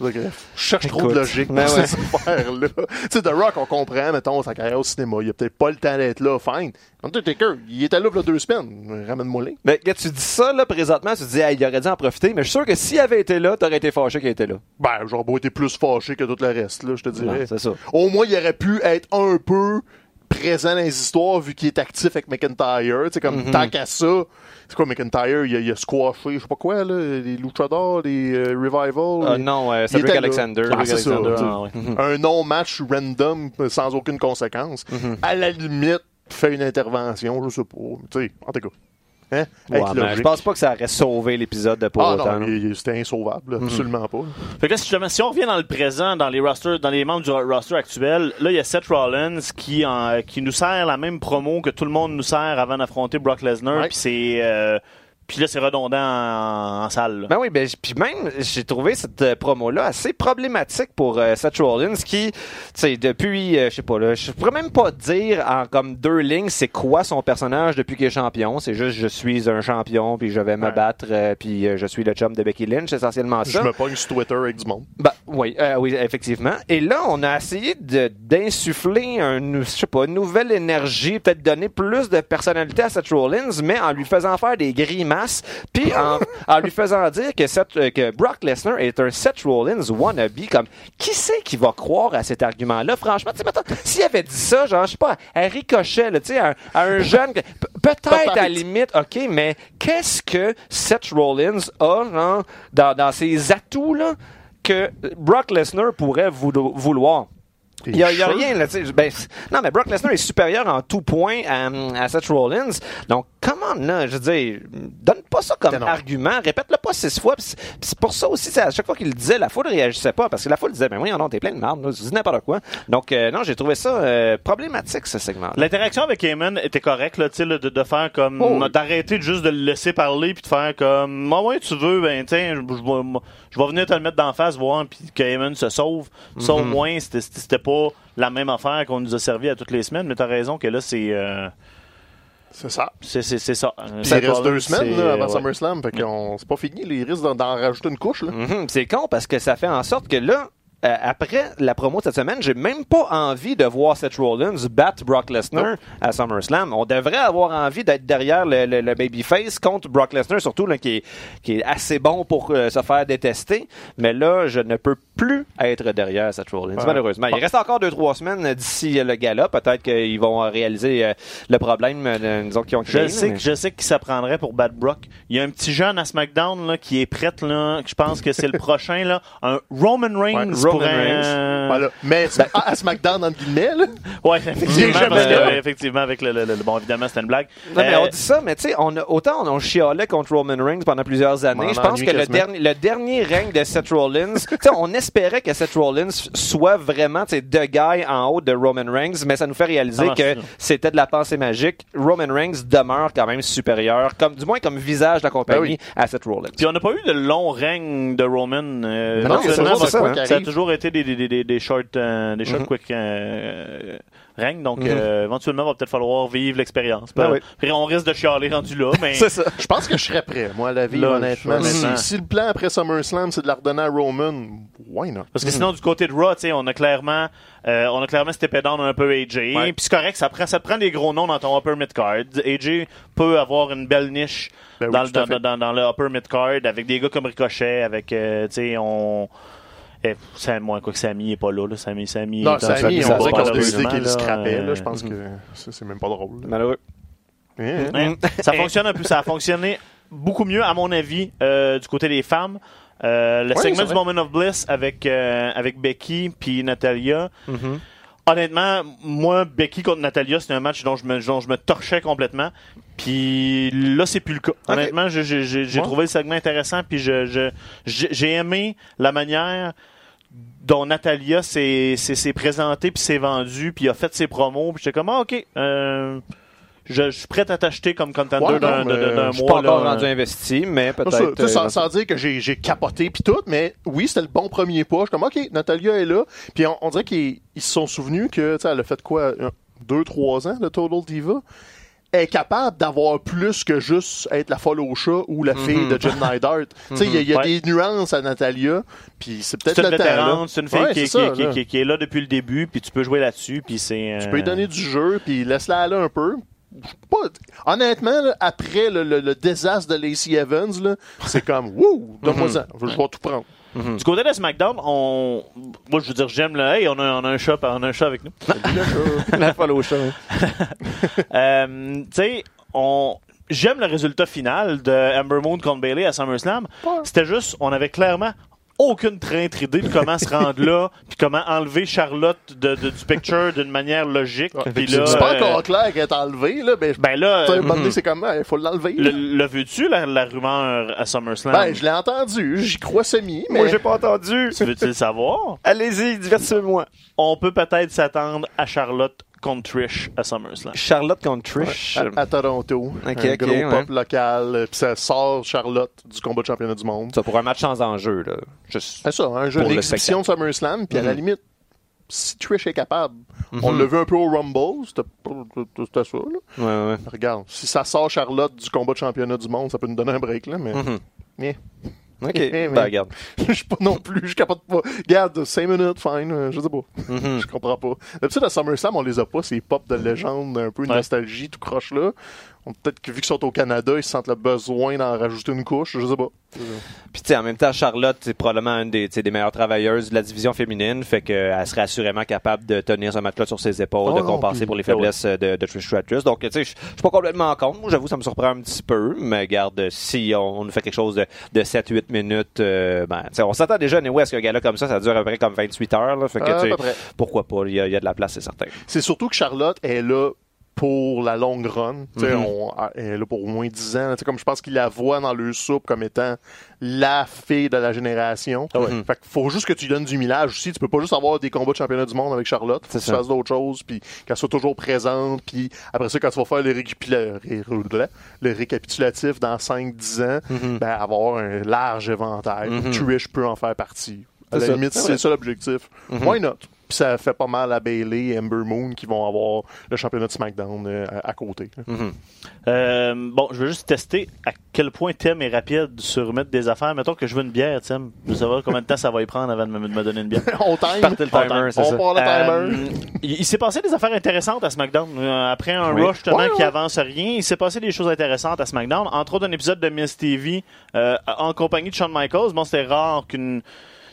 S3: Je cherche trop de logique dans
S2: ben ouais.
S3: ces affaires-là. tu sais, The Rock, on comprend, mettons, sa carrière au cinéma. Il a peut-être pas le temps d'être là, fine. Undertaker, il était là pour deux semaines. Ramène-moi les.
S2: Mais quand tu dis ça, là, présentement, tu te dis, hey, il aurait dû en profiter, mais je suis sûr que s'il avait été là, t'aurais été fâché qu'il était là.
S3: Ben, j'aurais pas été plus fâché que tout le reste, là, je te dirais.
S2: C'est ça.
S3: Au moins, il aurait pu être un peu présent dans les histoires vu qu'il est actif avec McIntyre. Sais, comme
S2: Mhm.
S3: tant qu'à ça. C'est quoi McIntyre? Il a, il a squashé, je sais pas quoi, là, les Luchadors, les euh, Revival.
S2: Ah
S3: les-
S2: non, euh, Cedric. Alexander.
S3: Ah, c'est ça. Un non-match random sans aucune conséquence.
S2: Mhm.
S3: À la limite, fait une intervention, je sais pas. Tu sais, en tout cas. Hein?
S2: Ouais, je pense pas que ça aurait sauvé l'épisode de pour
S3: Ah
S2: autant.
S3: c'était insauvable,
S2: Mhm.
S3: absolument pas.
S1: Fait que là, si, justement, si on revient dans le présent, dans les rosters, dans les membres du roster actuel, là, il y a Seth Rollins qui, en- qui nous sert la même promo que tout le monde nous sert avant d'affronter Brock Lesnar,
S3: Ouais.
S1: puis c'est, euh, puis là, c'est redondant en, en salle. là.
S2: Ben oui, ben, puis même, j'ai trouvé cette euh, promo-là assez problématique pour euh, Seth Rollins qui, tu sais, depuis, euh, je sais pas, là, je pourrais même pas dire en comme deux lignes c'est quoi son personnage depuis qu'il est champion. C'est juste, je suis un champion, puis je vais me
S3: Ouais.
S2: battre, euh, puis euh, je suis le chum de Becky Lynch, essentiellement
S3: Je
S2: ça.
S3: me pogne sur Twitter avec du monde.
S2: Ben, oui, euh, oui, effectivement. Et là, on a essayé de d'insuffler un, je sais pas, une nouvelle énergie, peut-être donner plus de personnalité à Seth Rollins, mais en lui faisant faire des grimaces, puis en, lui faisant dire euh, que Brock Lesnar est un Seth Rollins wannabe. Comme, qui c'est qui va croire à cet argument-là? Franchement, tu sais, s'il avait dit ça, genre, je sais pas, à Ricochet, tu sais, à, un- jeune, peut-être à la limite, ok, mais qu'est-ce que Seth Rollins a, dans, ses atouts, que Brock Lesnar pourrait voulo- vouloir? Il n'y a, rien, là. Ben, non, mais Brock Lesnar est supérieur en tout point à, à Seth Rollins. Donc, comment, là, je veux dire, donne pas ça comme argument, répète-le pas six fois. C'est- pour ça aussi, c'est à chaque fois qu'il le disait, la foule réagissait pas, parce que la foule disait, ben oui, non, t'es plein de marde, là, tu dis n'importe quoi. Donc, euh, non, j'ai trouvé ça euh, problématique, ce segment.
S1: L'interaction avec Heyman était correcte, là, tu de, de faire comme,
S2: Oh,
S1: d'arrêter juste de le laisser parler puis de faire comme, moi, ouais, tu veux, ben, tiens, je je vais venir te le mettre d'en face, voir, puis que Heyman se sauve. Ça, au moins, c'était- c'était c'était pas la même affaire qu'on nous a servi à toutes les semaines, mais t'as raison que là, c'est, euh,
S3: C'est ça.
S1: c'est, c'est, c'est ça.
S3: Puis il reste deux semaines là, avant
S1: ouais.
S3: SummerSlam, fait qu'on c'est pas fini, les risques d'en, d'en rajouter une couche. Là.
S2: Mhm, c'est con parce que ça fait en sorte que là, euh, après la promo de cette semaine, j'ai même pas envie de voir Seth Rollins battre Brock Lesnar à SummerSlam. On devrait avoir envie d'être derrière le, le- le babyface contre Brock Lesnar, surtout là, qui, est, qui est assez bon pour euh, se faire détester. Mais là, je ne peux plus être derrière Seth Rollins,
S3: Ouais.
S2: malheureusement. Il reste encore deux trois semaines d'ici euh, le gala. Peut-être qu'ils vont réaliser euh, le problème, euh, nous autres qui ont créé.
S1: Je sais,
S2: mais-
S1: que, je sais qui s'apprendrait pour battre Brock. Il y a un petit jeune à SmackDown là, qui est prêt, là, je pense que c'est le prochain, là, un Roman Reigns
S3: Ouais,
S1: pour
S2: Roman
S1: un-
S2: Reigns.
S3: Voilà. Mais à, à SmackDown, entre guillemets, là,
S1: Ouais, effectivement, parce que, effectivement, avec le, le- le- bon, évidemment, c'était une blague.
S2: Non, mais
S1: Euh,
S2: on dit ça, mais tu sais, on a, autant on, on chialait contre Roman Reigns pendant plusieurs années. Je
S3: en
S2: pense que le dernier, le dernier règne de Seth Rollins, tu sais, on espérait que Seth Rollins soit vraiment, tu sais, the guy en haut de Roman Reigns, mais ça nous fait réaliser
S1: Ah,
S2: que c'était de la pensée magique. Roman Reigns demeure quand même supérieur, comme, du moins comme visage de la compagnie
S3: Ben oui.
S2: à Seth Rollins.
S1: Puis on n'a pas eu de long règne de Roman. euh,
S2: Ben non, c'est
S1: ça,
S2: ça, hein.
S1: ça a
S3: arrive.
S1: Toujours été des, des, des, des, des short, euh, des short
S2: Mhm.
S1: quick euh, règnes. Donc,
S2: Mhm.
S1: euh, éventuellement, il va peut-être falloir vivre l'expérience.
S2: Ben oui.
S1: on risque de chialer rendu là, mais
S2: C'est ça.
S3: je pense que je serais prêt, moi, à la vie,
S1: Là,
S3: honnêtement.
S1: honnêtement.
S3: Si, si le plan après SummerSlam, c'est de la redonner à Roman, why not?
S1: Parce que sinon, du côté de Raw, tu sais, on a clairement, euh, on a clairement steppé down un peu AJ.
S3: Ouais.
S1: Puis c'est correct, ça prend, ça te prend des gros noms dans ton upper mid card. AJ peut avoir une belle niche
S3: Ben oui,
S1: dans, le- dans,
S3: fait.
S1: dans, dans le upper mid card avec des gars comme Ricochet, avec, euh, tu sais, on. Eh, Sam, moi, quoi que Samy est pas là, là. Samy, Samy.
S3: Non,
S2: ça,
S3: on dirait
S2: ça,
S3: qu'on a décidé qu'il scrapait, là. Je
S1: euh,
S3: pense que ça, c'est même pas drôle.
S2: Malheureux.
S3: Hein?
S1: Ouais. ça fonctionne un peu, ça a fonctionné beaucoup mieux, à mon avis, euh, du côté des femmes. Euh, le
S3: Ouais,
S1: segment du. Moment of Bliss avec, euh, avec Becky puis Natalia. Honnêtement, moi, Becky contre Natalia, c'est un match dont je me, dont je me torchais complètement. Puis là, c'est plus le cas. Honnêtement, j'ai-
S3: Ouais.
S1: trouvé le segment intéressant. Puis je- je- j'ai j'ai aimé la manière dont Natalia s'est présentée puis s'est vendue puis a fait ses promos puis j'étais comme ah, ok euh, je, je suis prêt à t'acheter comme contender
S3: Ouais,
S1: d'un d'un
S2: Je suis pas
S1: mois
S2: encore rendu
S1: euh,
S2: investi, mais peut-être.
S3: sais, sans,
S2: euh,
S3: sans dire que j'ai capoté puis tout, mais oui, c'était le bon premier pas. Je suis comme, OK, Natalia est là. Puis on, on dirait qu'ils ils se sont souvenus que, tu sais, elle a fait quoi, un- deux, trois ans, de Total Diva? Est capable d'avoir plus que juste être la folle au chat ou la fille de Jim Neidhart. Tu sais, il y a,
S1: Ouais.
S3: des nuances à Natalia, puis c'est peut-être le
S1: vétérante, c'est une fille
S3: Ouais,
S1: qui,
S3: c'est
S1: qui-
S3: ça,
S1: qui-
S3: là.
S1: qui- est là depuis le début, puis tu peux jouer là-dessus, puis c'est.
S3: Tu
S1: euh,
S3: peux lui donner du jeu, puis laisse-la aller un peu. Pas- honnêtement, là, après le, le- le désastre de Lacey Evans, c'est comme, wouh, donne-moi ça, je vais tout prendre.
S1: Du côté de SmackDown, on. Moi, je veux dire, j'aime le. Hey, on a, on a un chat, on a un chat avec nous.
S2: la folle au chat. hein.
S1: Euh, tu sais, on. J'aime le résultat final de Amber Moon contre Bailey à SummerSlam. C'était juste, on avait clairement aucune traître idée de comment se rendre là, puis comment enlever Charlotte de, de- du picture d'une manière logique. Puis là,
S3: c'est pas
S1: euh,
S3: encore clair qu'elle est enlevée, là, mais
S1: ben là, euh,
S3: moment donné, c'est comme, il faut l'enlever.
S1: le, le veux-tu la, la rumeur à SummerSlam?
S3: Ben, je l'ai entendu, j'y crois semi, mais
S2: Moi, j'ai pas entendu.
S1: Tu veux-tu le savoir?
S2: Allez-y, divertissez-moi.
S1: On peut peut-être s'attendre à Charlotte contre Trish à SummerSlam.
S2: Charlotte contre Trish.
S3: à, à Toronto, un
S2: ok,
S3: gros
S2: ouais.
S3: pop local, euh, puis ça sort Charlotte du combat de championnat du monde.
S2: Ça pour un match sans enjeu, là. Juste.
S3: C'est ça, un jeu
S2: Pour le
S3: d'exhibition de SummerSlam, puis à la
S2: Mhm.
S3: limite, si Trish est capable, on l'a vu un peu au Rumble, c'était ça, là.
S2: Ouais, ouais.
S3: Regarde, si ça sort Charlotte du combat de championnat du monde, ça peut nous donner un break, là, mais...
S2: Mhm.
S3: mais
S2: Ok.
S3: mais-
S2: Ben, regarde.
S3: je suis pas non plus, je capote pas. Regarde, 5 minutes, fine, euh, je sais pas.
S2: Mhm.
S3: Je comprends pas. D'habitude, à SummerSlam, on les a pas, ces pop de légende, un peu une
S1: Ouais.
S3: nostalgie, tout croche là. Peut-être que vu qu'ils sont au Canada, ils sentent le besoin d'en rajouter une couche, je sais pas.
S2: Puis, tu sais, en même temps, Charlotte, c'est probablement une des, meilleures travailleuses de la division féminine. Fait qu'elle serait assurément capable de tenir ce match-là sur ses épaules,
S3: Oh
S2: de compenser pour les
S1: ouais.
S2: faiblesses de, de Trish Stratus. Donc, tu sais, je suis pas complètement en compte. J'avoue, ça me surprend un petit peu. Mais garde, si on, on fait quelque chose de, de 7-8 minutes, euh, ben, on s'attend déjà, anyway, à ce qu'un gars-là comme ça, ça dure à peu près comme 28 heures. Là, fait que,
S3: Ah, à peu près.
S2: pourquoi pas? Il y, a, il y a de la place, c'est certain.
S3: C'est surtout que Charlotte est là pour la longue run.
S2: Mhm.
S3: on- elle est là pour au moins 10 ans. Comme je pense qu'il la voit dans le soupe comme étant la fille de la génération.
S1: Ah ouais.
S3: Fait qu'il faut juste que tu lui donnes du millage aussi. Tu peux pas juste avoir des combats de championnat du monde avec Charlotte. Faut que tu fasses d'autres choses, puis qu'elle soit toujours présente. Puis après ça, quand tu vas faire le, récapitula- ré- le récapitulatif dans 5-10 ans,
S2: Mhm.
S3: ben, avoir un large éventail.
S2: Mhm.
S3: Trish peut en faire partie. À
S2: C'est
S3: la
S2: ça.
S3: limite,
S2: C'est
S3: ça l'objectif.
S2: Mhm.
S3: Why not? Puis ça fait pas mal à Bailey et Ember Moon qui vont avoir le championnat de SmackDown euh, à, à côté.
S2: Mhm.
S1: Euh, bon, je veux juste tester à quel point Tim est rapide sur mettre des affaires. Mettons que je veux une bière, Tim. Je veux savoir combien de temps ça va y prendre avant de me, de me donner une bière.
S3: on time.
S2: Partez le
S3: on
S2: timer, c'est
S3: on part le timer.
S1: Euh, il il s'est passé des affaires intéressantes à SmackDown. Euh, Après un
S2: Oui.
S1: rush justement
S3: Ouais,
S1: qui
S3: ouais.
S1: avance rien, il s'est passé des choses intéressantes à SmackDown. Entre autres, un épisode de Miss TV euh, en compagnie de Shawn Michaels. Bon, c'était rare qu'une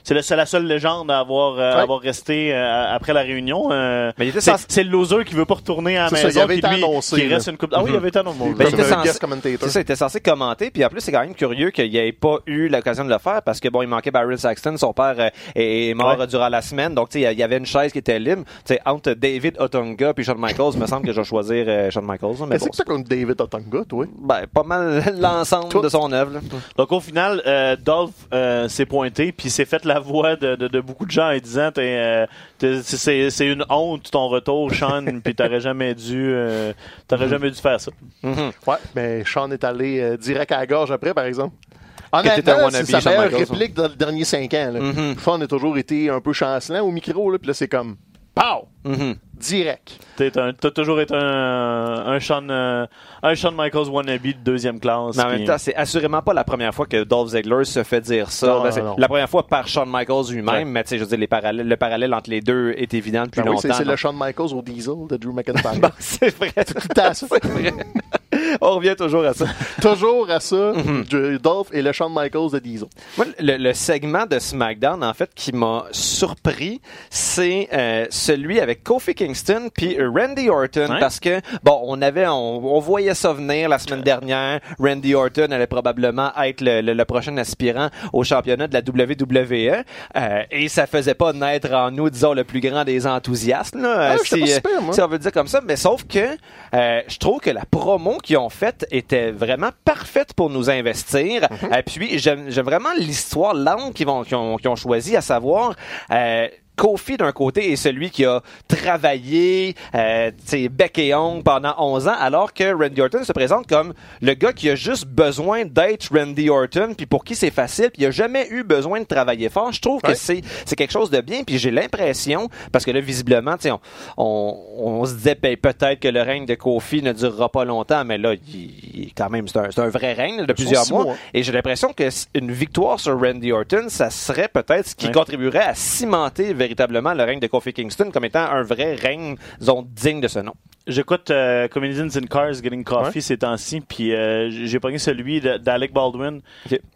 S1: c'est le- c'est la seule légende à avoir, euh,
S3: Ouais.
S1: avoir resté euh, après la réunion. Euh,
S2: Mais il était
S1: c'est
S2: censé-
S1: c'est le loser qui veut pas retourner à la
S3: C'est ça,
S1: maison.
S3: il avait
S1: puis
S3: été
S1: lui,
S3: annoncé,
S1: qui reste une coupe. Ah oui, il avait été annoncé.
S2: Ben, il
S3: Comme
S2: était censé-. C'est ça, il était censé commenter, puis en plus, c'est quand même curieux qu'il n'y ait pas eu l'occasion de le faire parce que bon, il manquait Barry Saxton, son père euh, est, est mort
S1: Ouais.
S2: durant la semaine, donc tu sais, il y avait une chaise qui était libre. Tu sais, entre David Otunga puis Shawn Michaels, il me semble que je vais choisir euh, Shawn Michaels. Mais
S3: Qu'est-ce
S2: bon,
S3: que c'est contre David Otunga, toi?
S2: ben, pas mal l'ensemble de son œuvre. là.
S1: Donc au final, euh, Dolph euh, s'est pointé puis s'est fait la voix de, de, de beaucoup de gens en disant t'es, euh, t'es- c'est- une honte ton retour, Sean, puis t'aurais jamais dû euh, t'aurais jamais dû faire ça.
S2: Mhm.
S3: Ouais, mais Sean est allé euh, direct à la gorge après, par exemple. Honnêtement, c'est sa meilleure réplique dans les derniers cinq ans. Là.
S2: Mhm.
S3: Sean a toujours été un peu chancelant au micro, là, puis là, c'est comme POW!
S2: Mhm.
S3: Direct.
S1: T'es un- T'as toujours été un, un Shawn euh, un Shawn Michaels wannabe de deuxième classe.
S2: Mais en même temps, c'est assurément pas la première fois que Dolph Ziggler se fait dire ça.
S3: Non,
S2: Ben,
S3: non,
S2: c'est
S3: non.
S2: La première fois par Shawn Michaels lui-même,
S1: Ouais.
S2: mais tu sais, je veux dire, les parallèles, le parallèle entre les deux est évident depuis
S3: Ben oui, c'est
S2: longtemps.
S3: c'est le Shawn Michaels au Diesel de Drew McIntyre.
S2: Bon, c'est vrai.
S3: Tout à ça.
S2: On revient toujours à ça.
S3: toujours à ça,
S2: Mhm.
S3: Dolph et le Shawn Michaels de Diesel.
S2: Moi, le, le segment de SmackDown, en fait, qui m'a surpris, c'est euh, celui avec Kofi Kingston puis Randy Orton, parce que bon, on avait, on, on voyait ça venir la semaine dernière. Randy Orton allait probablement être le, le- le prochain aspirant au championnat de la WWE, euh, et ça faisait pas naître en nous, disons, le plus grand des enthousiastes, là,
S3: Ah,
S2: euh, si,
S3: super, moi.
S2: si on veut dire comme ça. Mais sauf que euh, je trouve que la promo qu'ils ont faites étaient vraiment parfaites pour nous investir.
S3: Mm-hmm.
S2: Et puis, j'aime vraiment l'histoire, l'angle qu'ils vont- qu'ils ont, qu'ils ont choisi, à savoir... euh, Kofi, d'un côté, est celui qui a travaillé, euh, bec et ongle pendant 11 ans, alors que Randy Orton se présente comme le gars qui a juste besoin d'être Randy Orton, puis pour qui c'est facile, puis il a jamais eu besoin de travailler fort. Je trouve que c'est c'est quelque chose de bien, puis j'ai l'impression, parce que là, visiblement, on, on, on se disait ben, peut-être que le règne de Kofi ne durera pas longtemps, mais là, il, il- quand même, c'est un, c'est un vrai règne de plusieurs mois.
S3: mois.
S2: Et j'ai l'impression que une victoire sur Randy Orton, ça serait peut-être ce qui
S1: Ouais.
S2: contribuerait à cimenter véritablement le règne de Kofi Kingston comme étant un vrai règne, disons, digne de ce nom.
S1: J'écoute euh, Comedians in Cars Getting Coffee ces temps-ci, puis euh, j'ai pogné celui d'Alec Baldwin.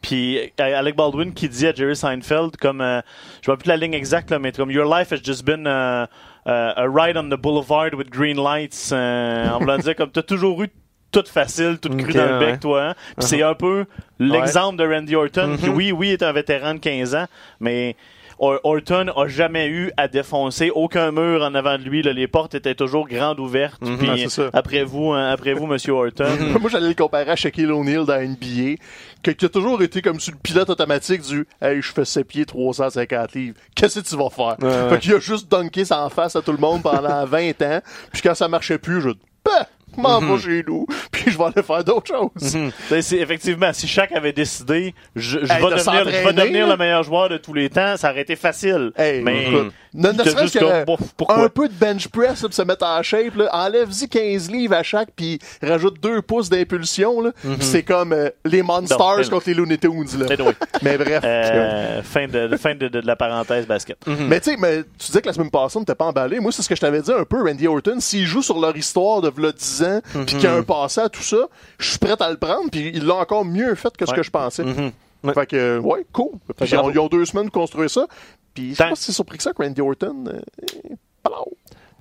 S1: Puis euh, Alec Baldwin qui dit à Jerry Seinfeld comme euh, je vois plus la ligne exacte là, mais comme Your life has just been uh, uh, a ride on the boulevard with green lights. Euh, en voulant dire comme t'as toujours eu tout facile, tout cru
S2: Ok,
S1: dans le bec,
S2: ouais.
S1: toi. hein. Puis c'est un peu l'exemple de Randy Orton, qui
S2: Mhm.
S1: oui, oui, est un vétéran de 15 ans, mais Orton a jamais eu à défoncer aucun mur en avant de lui. là. Les portes étaient toujours grandes ouvertes.
S2: Mhm.
S1: Puis
S3: Ah, c'est ça.
S1: après vous, hein, après vous, Monsieur Orton.
S3: Moi, j'allais le comparer à Shaquille O'Neal dans NBA, que- qui a toujours été comme sur le pilote automatique du Hey, je fais 7 pieds, 350 livres. Qu'est-ce que tu vas faire?
S2: Ouais, ouais.
S3: Fait qu'il a juste dunké ça en face à tout le monde pendant 20 ans. Puis quand ça marchait plus, je dis Bah, m'en
S2: Mhm.
S3: chez nous. Puis je vais aller faire d'autres choses.
S1: Ben, c'est- effectivement, si chaque avait décidé, je, je
S3: Hey,
S1: vais
S3: de
S1: devenir, je vais devenir le meilleur joueur de tous les temps, ça aurait été facile.
S3: Hey,
S1: mais
S3: écoute, ne, ne
S1: il
S3: serait-ce
S1: juste
S3: que
S1: pourquoi?
S3: un peu de bench press là, pour se mettre en shape, enlève-y 15 livres à chaque, puis rajoute 2 pouces d'impulsion. Puis C'est comme euh, les Monsters
S1: Non, mais-
S3: contre les Looney Tunes. Là.
S1: Anyway.
S3: Mais bref.
S1: Euh, fin de, fin de, de- de la parenthèse basket.
S3: Mais tu sais, mais tu disais que la semaine passée, on n'était pas emballé. Moi, c'est ce que je t'avais dit un peu, Randy Orton. S'il joue sur leur histoire de v'là 10 ans, puis qu'il y a un passé à tout ça, je suis prêt à le prendre, puis ils l'ont encore mieux fait que ce que je pensais.
S2: Ouais.
S3: Fait que, ouais, cool. Fait ont, ils ont deux semaines de construire ça. Puis je pas si c'est surpris que ça que Randy Orton. euh,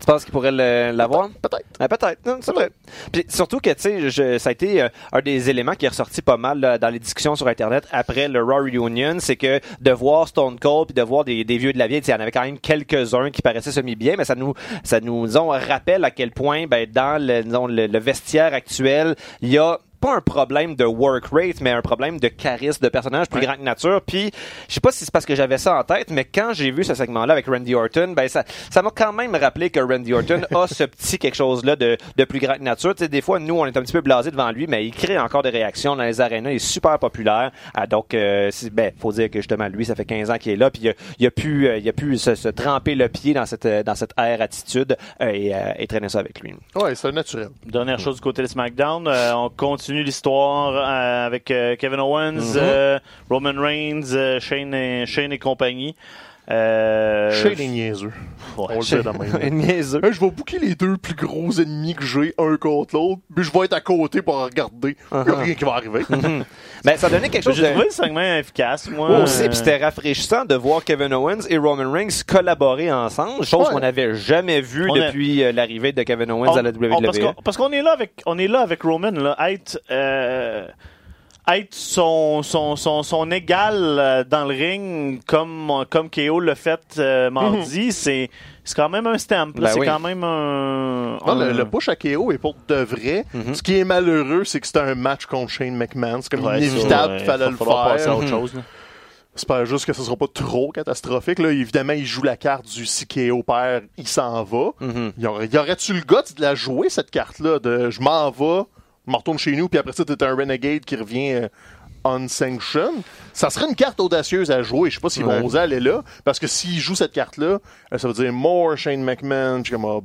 S2: Tu penses qu'il pourrait l'avoir?
S3: Peut-être.
S2: Ah, peut-être, non, c'est vrai. Puis surtout que, tu sais, ça a été euh, un des éléments qui est ressorti pas mal là, dans les discussions sur Internet après le Raw Reunion, c'est que de voir Stone Cold puis de voir des, des vieux de la vieille, il y en avait quand même quelques-uns qui paraissaient semi-bien, mais ça nous, ça nous disons, rappelle à quel point, ben, dans le, disons, le, le vestiaire actuel, il y a pas un problème de work rate, mais un problème de charisme, de personnage plus grand que nature. Puis, je sais pas si c'est parce que j'avais ça en tête, mais quand j'ai vu ce segment-là avec Randy Orton, ben ça, ça m'a quand même rappelé que Randy Orton a ce petit quelque chose-là de, de plus grand que nature. Tu sais, des fois, nous, on est un petit peu blasé devant lui, mais il crée encore des réactions dans les arénas. Il est super populaire. Ah, donc, euh, ben, faut dire que justement, lui, ça fait 15 ans qu'il est là, puis il a, il a pu, euh, il a pu se, se tremper le pied dans cette, dans cette air attitude euh, et, euh, et traîner ça avec lui.
S3: Ouais, c'est naturel.
S1: Dernière chose du côté de SmackDown, euh, on continue l'histoire euh, avec euh, Kevin Owens,
S3: Mhm.
S1: euh, Roman Reigns, Shane, et, Shane et compagnie. Euh,
S3: Shane est niaiseux.
S1: ouais.
S3: On le dit de même.
S2: Niaiseux.
S3: Hey, je vais booker les deux plus gros ennemis que j'ai, un contre l'autre, puis je vais être à côté pour regarder. Il
S2: Uh-huh.
S3: a rien qui va arriver.
S2: Ben, ça donnait quelque chose
S1: J'ai
S2: de...
S1: trouvé le segment efficace, moi.
S2: Moi aussi, puis c'était rafraîchissant de voir Kevin Owens et Roman Reigns collaborer ensemble, chose
S3: Ouais.
S2: qu'on n'avait jamais vue
S1: On
S2: depuis euh, l'arrivée de Kevin Owens à la.
S1: On- on- parce
S2: WWE.
S1: qu'on- parce qu'on est là avec on est là avec Roman là être euh, être son son, son, son égal euh, dans le ring comme comme KO l'a fait euh, mardi c'est c'est quand même un stamp.
S2: Ben
S1: c'est
S2: oui.
S1: quand même un,
S3: Non, le, push à KO est pour de vrai.
S2: Mhm.
S3: Ce qui est malheureux, c'est que c'était un match contre Shane McMahon. C'est comme
S1: Ouais,
S3: inévitable qu'il fallait le
S1: falloir passer à
S3: faire.
S1: autre chose là.
S3: J'espère juste que ce sera pas trop catastrophique. Là, évidemment, il joue la carte du si KO perd, il s'en va.
S2: Mhm.
S3: Y aurait- y aurait-tu le gars de la jouer, cette carte-là, de je m'en vais, m'en retourne chez nous, puis après ça, t'es un Renegade qui revient euh, unsanctioned? Ça serait une carte audacieuse à jouer. Je sais pas s'ils
S2: Ouais.
S3: vont oser aller là, parce que s'ils jouent cette carte-là, euh, ça veut dire more Shane McMahon. Je suis comme, oh.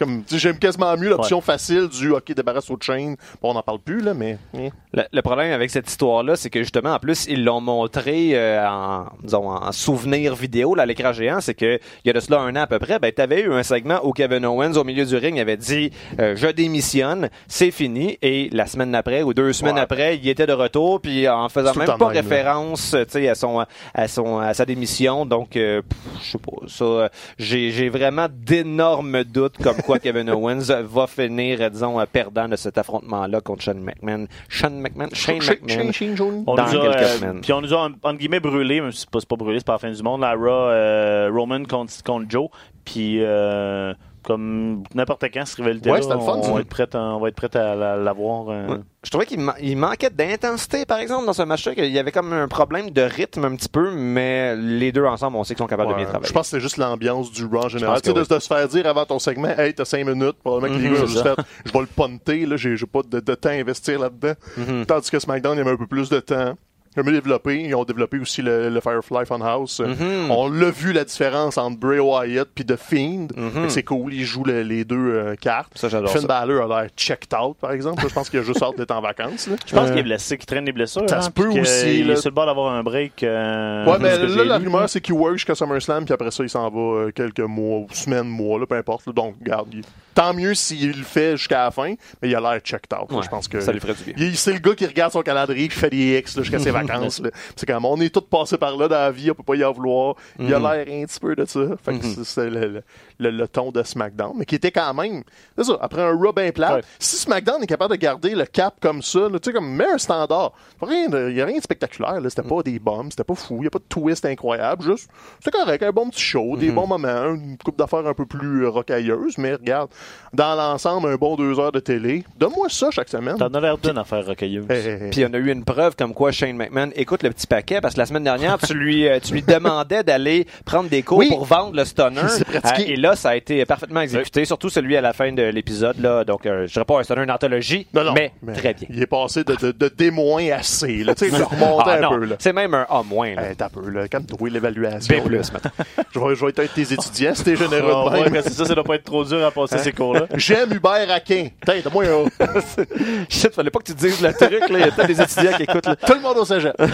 S3: Comme, j'aime quasiment mieux l'option facile du OK, débarrasse au chain. Bon, on n'en parle plus, là, mais. eh.
S2: Le, le problème avec cette histoire-là, c'est que justement, en plus, ils l'ont montré euh, en, disons, en souvenir vidéo là, à l'écran géant. C'est que il y a de cela un an à peu près, ben, tu avais eu un segment où Kevin Owens, au milieu du ring, avait dit euh, Je démissionne, c'est fini. Et la semaine après, ou deux semaines
S3: Ouais.
S2: après, il était de retour, puis en faisant même pas
S3: même,
S2: référence tu sais, à, son, à, son, à sa démission. Donc, euh, je sais pas. Ça, j'ai j'ai vraiment d'énormes doutes comme quoi Kevin Owens va finir, euh, disons, euh, perdant de cet affrontement-là contre Shane McMahon. Shane McMahon? Shane McMahon.
S3: Shane-
S2: Dans
S1: nous a,
S2: quelques
S1: euh,
S2: semaines.
S1: Puis on nous a, en- entre guillemets, brûlé, mais c'est pas, c'est pas brûlé, c'est pas la fin du monde, la Raw, euh, Roman contre, contre Joe. Puis, euh, Comme n'importe quand, cette rivalité-là,
S3: Ouais, c'était le fun,
S1: on,
S3: ça.
S1: va être prêt à, on va être prêt à la- l'avoir. euh,
S2: Ouais. Je trouvais qu'il ma- il manquait d'intensité, par exemple, dans ce match-là. qu'il y avait comme un problème de rythme un petit peu, mais les deux ensemble, on sait qu'ils sont capables de bien travailler.
S3: je pense que c'est juste l'ambiance du Raw en général. Tu sais, de, de se faire dire avant ton segment, hey, t'as 5 minutes. Probablement que les
S2: Mhm,
S3: gars ont juste fait, je vais le punter, là, j'ai pas de, de temps à investir là-dedans.
S2: Mhm.
S3: Tandis que SmackDown, il y avait un peu plus de temps. Ils ont mieux développé. Ils ont développé aussi le, le Firefly Funhouse.
S2: Mhm.
S3: On l'a vu la différence entre Bray Wyatt puis The Fiend.
S2: Mhm.
S3: C'est cool, ils jouent le- les deux euh, cartes.
S2: Ça, j'adore
S3: Finn
S2: ça.
S3: Balor a l'air checked out, par exemple. Je pense qu'il a juste hâte d'être en vacances. là.
S1: Je pense
S3: Euh,
S1: qu'il est blessé, qu'il traîne des blessures.
S3: ça
S1: hein,
S3: se peut aussi,
S1: Il
S3: là.
S1: est sur le bord d'avoir un break. euh,
S3: Ouais, mais
S1: que
S3: là, la rumeur, c'est qu'il work jusqu'à SummerSlam, puis après ça, il s'en va euh, quelques mois, ou semaines, mois, là, peu importe. là. Donc, regarde, il- tant mieux s'il le fait jusqu'à la fin, mais il a l'air checked out.
S2: Ouais,
S3: je pense que
S2: ça lui ferait du bien.
S3: c'est le gars qui regarde son calendrier, qui fait des X jusqu'à ses vacances. C'est comme on est tous passés par là dans la vie, on peut pas y en vouloir. Il a
S2: Mhm.
S3: l'air un petit peu de ça. Fait que
S2: Mhm.
S3: c'est- c'est le, le- le- le ton de SmackDown, mais qui était quand même. C'est ça, après un Raw bien plat,
S1: Ouais.
S3: si SmackDown est capable de garder le cap comme ça, tu sais, comme, un standard. Il n'y a rien de spectaculaire. C'était pas des bombes, c'était pas fou, il n'y a pas de twist incroyable, juste, c'était correct, un bon petit show, des bons moments, une coupe d'affaires un peu plus rocailleuse, mais regarde, dans l'ensemble, un bon deux heures de télé. Donne-moi ça chaque semaine.
S1: T'en as l'air d'une affaire rocailleuse.
S3: Hey, hey, hey.
S2: Puis on a eu une preuve comme quoi Shane McMahon écoute le petit paquet parce que la semaine dernière, tu lui, euh, tu lui demandais d'aller prendre des cours
S3: Oui.
S2: pour vendre le stunner. Euh, et là, ça a été parfaitement exécuté, surtout celui à la fin de l'épisode. là. Donc, euh, je dirais pas un stunner d'anthologie,
S3: Non, non,
S2: mais, très bien.
S3: Il est passé de, de, de à C, là. Tu sais,
S2: Ah,
S3: un
S2: non,
S3: peu, là.
S2: C'est même un A moins. là.
S3: Hey, t'as peu, là. Quand tu l'évaluation.
S2: B+, maintenant.
S3: Je vais, je vais être un de tes étudiants si t'es généreux de
S1: ouais,
S3: même.
S1: mais c'est ça, ça doit pas être trop dur à passer ces cours-là.
S3: J'aime Hubert Aquin. Putain, moi un.
S2: Shit, fallait pas que tu te dises le truc. là. Il y a peut-être des étudiants qui écoutent. là.
S3: Tout le monde au cégep.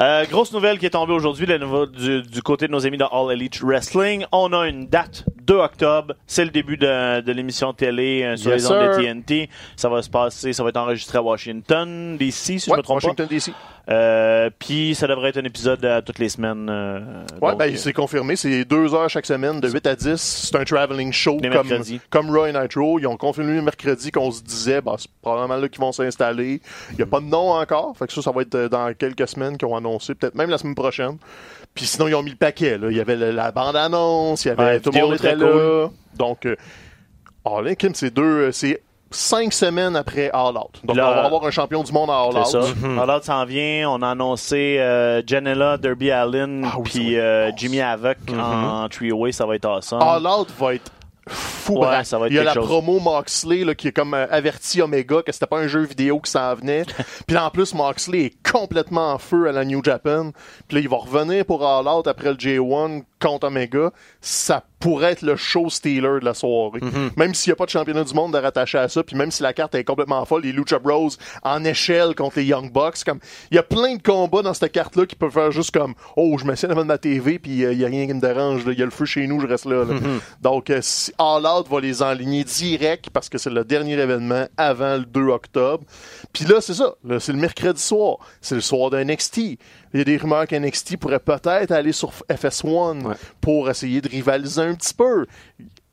S1: Euh, grosse nouvelle qui est tombée aujourd'hui du, du côté de nos amis de All Elite Wrestling. On a une date, 2 octobre. C'est le début de, de l'émission télé euh, sur
S3: Yes,
S1: les ondes de. TNT. Ça va se passer, ça va être enregistré à Washington, DC, si je
S3: Ouais,
S1: me trompe
S3: Washington, D.C.
S1: pas. Euh, Puis ça devrait être un épisode à toutes les semaines. euh,
S3: Ouais,
S1: donc,
S3: ben, c'est confirmé. C'est deux heures chaque semaine, de 8 à 10. C'est un traveling show comme. Comme Raw et Nitro. Ils ont confirmé le mercredi qu'on se disait, bah, c'est probablement là qu'ils vont s'installer. Il n'y a pas de nom encore. Fait que ça, ça va être euh, dans quelques semaines qu'ils ont annoncé. Peut-être même la semaine prochaine. Puis sinon, ils ont mis le paquet, là. Il y avait le- la bande-annonce. Il y avait,
S1: Ouais,
S3: tout le monde était là. Donc, euh, All In, Kim, c'est deux, euh, c'est cinq semaines après All Out. Donc,
S1: Là,
S3: on va avoir un champion du monde à All Out.
S1: ça. Alors, s'en vient. On a annoncé euh, Janela, Derby Allen,
S3: Ah oui,
S1: puis euh, Jimmy Havoc en three-way. Ça va être awesome.
S3: All Out va être fou.
S1: Ouais,
S3: braque.
S1: ça va être
S3: Il y a la
S1: chose.
S3: promo Moxley là, qui est comme euh, averti Omega que c'était pas un jeu vidéo qui s'en venait. Puis là, en plus, Moxley est complètement en feu à la New Japan. Puis là, il va revenir pour All Out après le J1 contre Omega. Ça pourrait être le show stealer de la soirée.
S1: Mm-hmm.
S3: Même s'il n'y a pas de championnat du monde de rattacher à ça, puis même si la carte est complètement folle, les Lucha Bros en échelle contre les Young Bucks, comme il y a plein de combats dans cette carte-là qui peuvent faire juste comme oh je m'assieds devant ma TV puis il y a rien qui me dérange, il y a le feu chez nous, je reste là. là. Donc euh, si All Out va les enligner direct parce que c'est le dernier événement avant le 2 octobre. Puis là c'est ça, c'est le mercredi soir, c'est le soir d'un NXT. Il y a des rumeurs qu'NXT pourrait peut-être aller sur FS1
S2: Ouais.
S3: pour essayer de rivaliser un petit peu.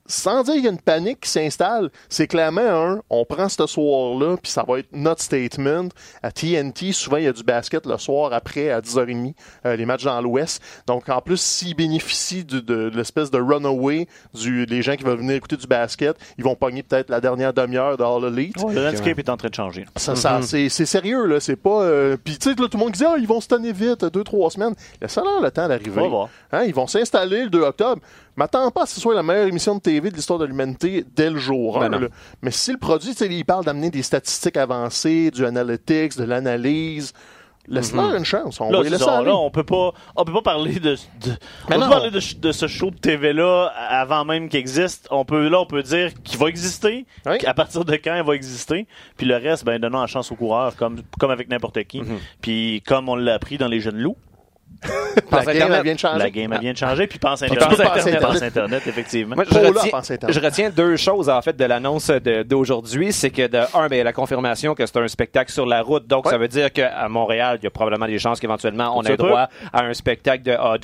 S3: Sans dire qu'il y a une panique qui s'installe, c'est clairement un, on prend ce soir-là, puis ça va être notre statement. À TNT, souvent, il y a du basket le soir après, à 10h30, euh, les matchs dans l'Ouest. Donc, en plus, s'ils bénéficient du- de, de l'espèce de runaway du, les gens qui veulent venir écouter du basket, ils vont pogner peut-être la dernière demi-heure de All Elite.
S1: Ouais, le landscape est en train de changer.
S3: Ça, ça, c'est, c'est sérieux, là. C'est pas. euh, Puis, tu sais, là, tout le monde dit, ah, ils vont se tanner vite, deux, trois semaines. Laissez-leur le temps d'arriver.
S1: On va voir.
S3: Hein, ils vont s'installer le 2 octobre. M'attends pas à ce que ce soit la meilleure émission de TV de l'histoire de l'humanité dès le jour.
S2: Ben.
S3: Mais si le produit, il parle d'amener des statistiques avancées, du analytics, de l'analyse, laisse-leur une chance. On
S1: Là,
S3: va les
S1: c'est
S3: laisser
S1: ça,
S3: aller.
S1: là, on peut pas, on peut pas parler de, de- on peut parler de, de ce show de TV là avant même qu'il existe. On peut, là, on peut dire qu'il va exister,
S3: Oui.
S1: à partir de quand il va exister. Puis le reste, ben, donnons la chance aux coureurs, comme, comme avec n'importe qui. Puis comme on l'a appris dans les jeunes loups,
S3: La game,
S2: Internet.
S3: vient de changer.
S1: la game, elle vient de changer. Puis pense Internet. Pense
S3: Internet.
S1: Internet, effectivement.
S2: Moi, je, retiens,
S3: pense Internet.
S2: je retiens deux choses en fait de l'annonce d'aujourd'hui, c'est que de un, ben, la confirmation que c'est un spectacle sur la route, donc
S3: Ouais.
S2: ça veut dire qu'à Montréal, il y a probablement des chances qu'éventuellement on ait droit à un spectacle de AW,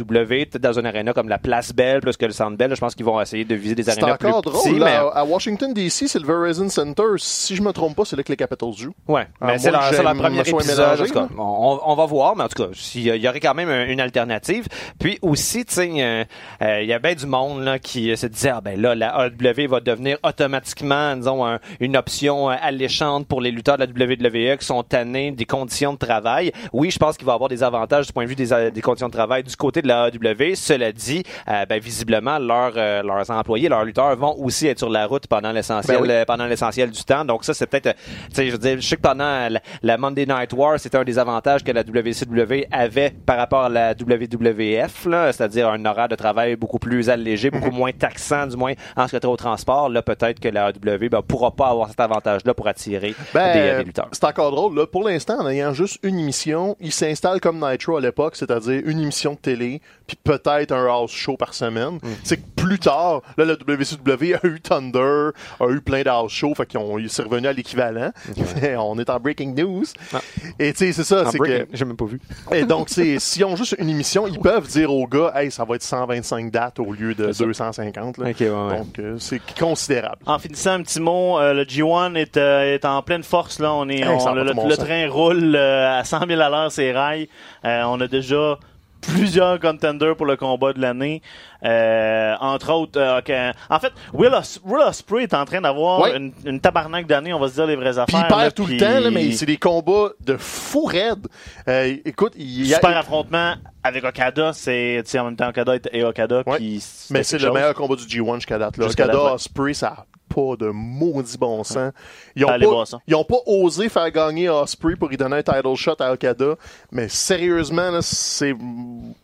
S2: peut-être dans une arena comme la Place Belle plus que le Centre Bell. Je pense qu'ils vont essayer de viser des arénas plus
S3: encore drôle.
S2: petits,
S3: là,
S2: mais
S3: À Washington, D.C., c'est le Verizon Center. Si je me trompe pas, c'est là que les Capitals jouent.
S2: ouais,
S3: À
S2: mais c'est la, la première épisode. on, on va voir, mais en tout cas, s'il y a- il y aurait quand même une alternative. Puis aussi, tu sais, euh, euh, il y a bien du monde là, qui se disait, ah ben là, la AEW va devenir automatiquement, disons, un- une option euh, alléchante pour les lutteurs de la WWE qui sont tannés des conditions de travail. Oui, je pense qu'il va avoir des avantages du point de vue des, euh, des conditions de travail du côté de la AEW. Cela dit, euh, ben, visiblement, leurs, euh, leurs employés, leurs lutteurs vont aussi être sur la route pendant l'essentiel,
S3: Ben oui.
S2: euh, pendant l'essentiel du temps. Donc ça, c'est peut-être, euh, tu sais, je veux dire, je sais que pendant la, la Monday Night War, c'était un des avantages que la WCW avait par rapport à la WWF, là, c'est-à-dire un horaire de travail beaucoup plus allégé, beaucoup moins taxant, du moins en ce qui trait au transport. Là, peut-être que la AEW ben, pourra pas avoir cet avantage-là pour attirer
S3: Ben,
S2: des, euh, des lutteurs.
S3: c'est encore drôle. Là. Pour l'instant, en ayant juste une émission, il s'installe comme Nitro à l'époque, c'est-à-dire une émission de télé, puis peut-être un house show par semaine.
S2: Mm.
S3: C'est que plus tard, là, la WCW a eu Thunder, a eu plein de house shows, fait qu'ils ont, ils sont revenus à l'équivalent. On est en breaking news.
S2: Ah.
S3: Et tu sais, c'est ça, c'est que...
S2: J'ai même pas vu.
S3: Et donc, c'est s'ils ont juste une émission, ils peuvent dire aux gars, hey, ça va être 125 dates au lieu de
S2: C'est ça.
S3: 250. Là.
S2: Ok, ouais, ouais.
S3: Donc, euh, c'est considérable.
S1: En finissant un petit mot, euh, le G1 est, euh, est en pleine force là. On est,
S3: Hey,
S1: on- le, le- train roule euh, à 100 000 à l'heure, c'est rails. Euh, on a déjà plusieurs contenders pour le combat de l'année. Euh, entre autres, euh, en fait, Will, Os- Will est en train d'avoir
S3: Ouais.
S1: une, une tabarnak d'année, on va se dire les vraies
S3: Puis
S1: affaires.
S3: il perd
S1: là,
S3: tout
S1: puis-
S3: le temps, là, mais c'est des combats de fou raide. Euh, écoute, il y a...
S1: Super affrontement avec Okada, c'est en même temps Okada et Okada,
S3: Ouais.
S1: puis
S3: Mais c'est le meilleur combat du G1 jusqu'à date. Là. Okada,
S1: date, ouais.
S3: Ça a pas de maudit bon sens. Ils ont,
S1: Allez
S3: pas,
S1: voir ça.
S3: ils ont pas osé faire gagner Osprey pour lui donner un title shot à Okada. Mais sérieusement, là, c'est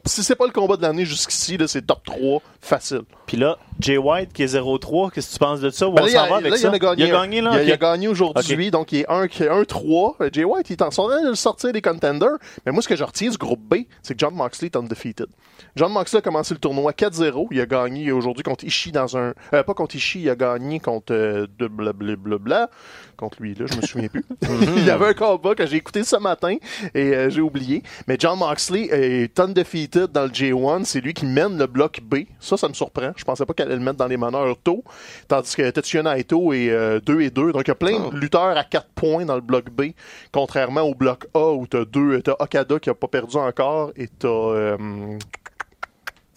S3: si c'est pas le combat de l'année jusqu'ici, là, c'est top 3 facile.
S1: Puis là, Jay White qui est 0-3, qu'est-ce que tu penses de ça? Où
S3: Ben
S1: on s'en va avec
S3: là, il
S1: ça?
S3: a gagné.
S1: il a gagné, là?
S3: Il a, il a gagné aujourd'hui, donc il est 1-3. Euh, Jay White, il est en train de le sortir des contenders. Mais moi, ce que je retiens du groupe B, c'est que John Moxley est undefeated. John Moxley a commencé le tournoi 4-0. Il a gagné aujourd'hui contre Ishii dans un... Euh, pas contre Ishii, il a gagné contre euh, de blablabla. Contre lui, là, je me souviens plus. il y avait un combat que j'ai écouté ce matin et euh, j'ai oublié. Mais John Moxley est undefeated dans le J1. C'est lui qui mène le bloc B. Ça, ça me surprend. Je pensais pas allait le mettre dans les meneurs tôt. Tandis que Tetsuya Naito est euh, 2 et 2. Donc, il y a plein de lutteurs à 4 points dans le bloc B. Contrairement au bloc A où t'as deux, t'as Okada qui a pas perdu encore et t'as, euh,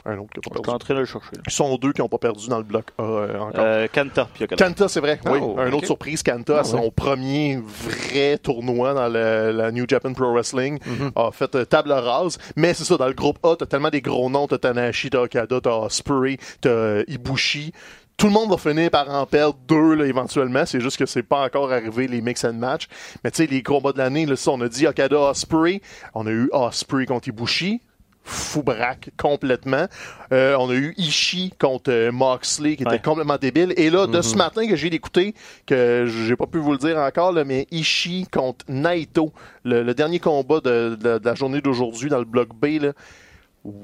S3: un autre qui a pas
S1: Je suis
S3: perdu.
S1: en train de le chercher. là.
S3: Ils sont deux qui ont pas perdu dans le bloc A euh, encore.
S1: Euh, Kanta,
S3: c'est vrai. oui,
S2: Oh,
S3: un
S2: ok.
S3: autre surprise. Kanta, à son premier vrai tournoi dans le- la New Japan Pro Wrestling, a fait euh, table rase. Mais c'est ça, dans le groupe A, t'as tellement des gros noms. T'as Tanahashi, t'as Okada, t'as Ospreay, t'as euh, Ibushi. Tout le monde va finir par en perdre deux là, éventuellement. C'est juste que c'est pas encore arrivé les mix and match. Mais tu sais, les combats de l'année, là, ça, on a dit Okada Osprey. On a eu Osprey contre Ibushi. Fou braque complètement. Euh, on a eu Ishii contre euh, Moxley qui était
S1: Ouais.
S3: complètement débile. Et là, de ce matin que j'ai écouté, que j'ai pas pu vous le dire encore, là, mais Ishii contre Naito, le, le dernier combat de, de- de la journée d'aujourd'hui dans le bloc B, là.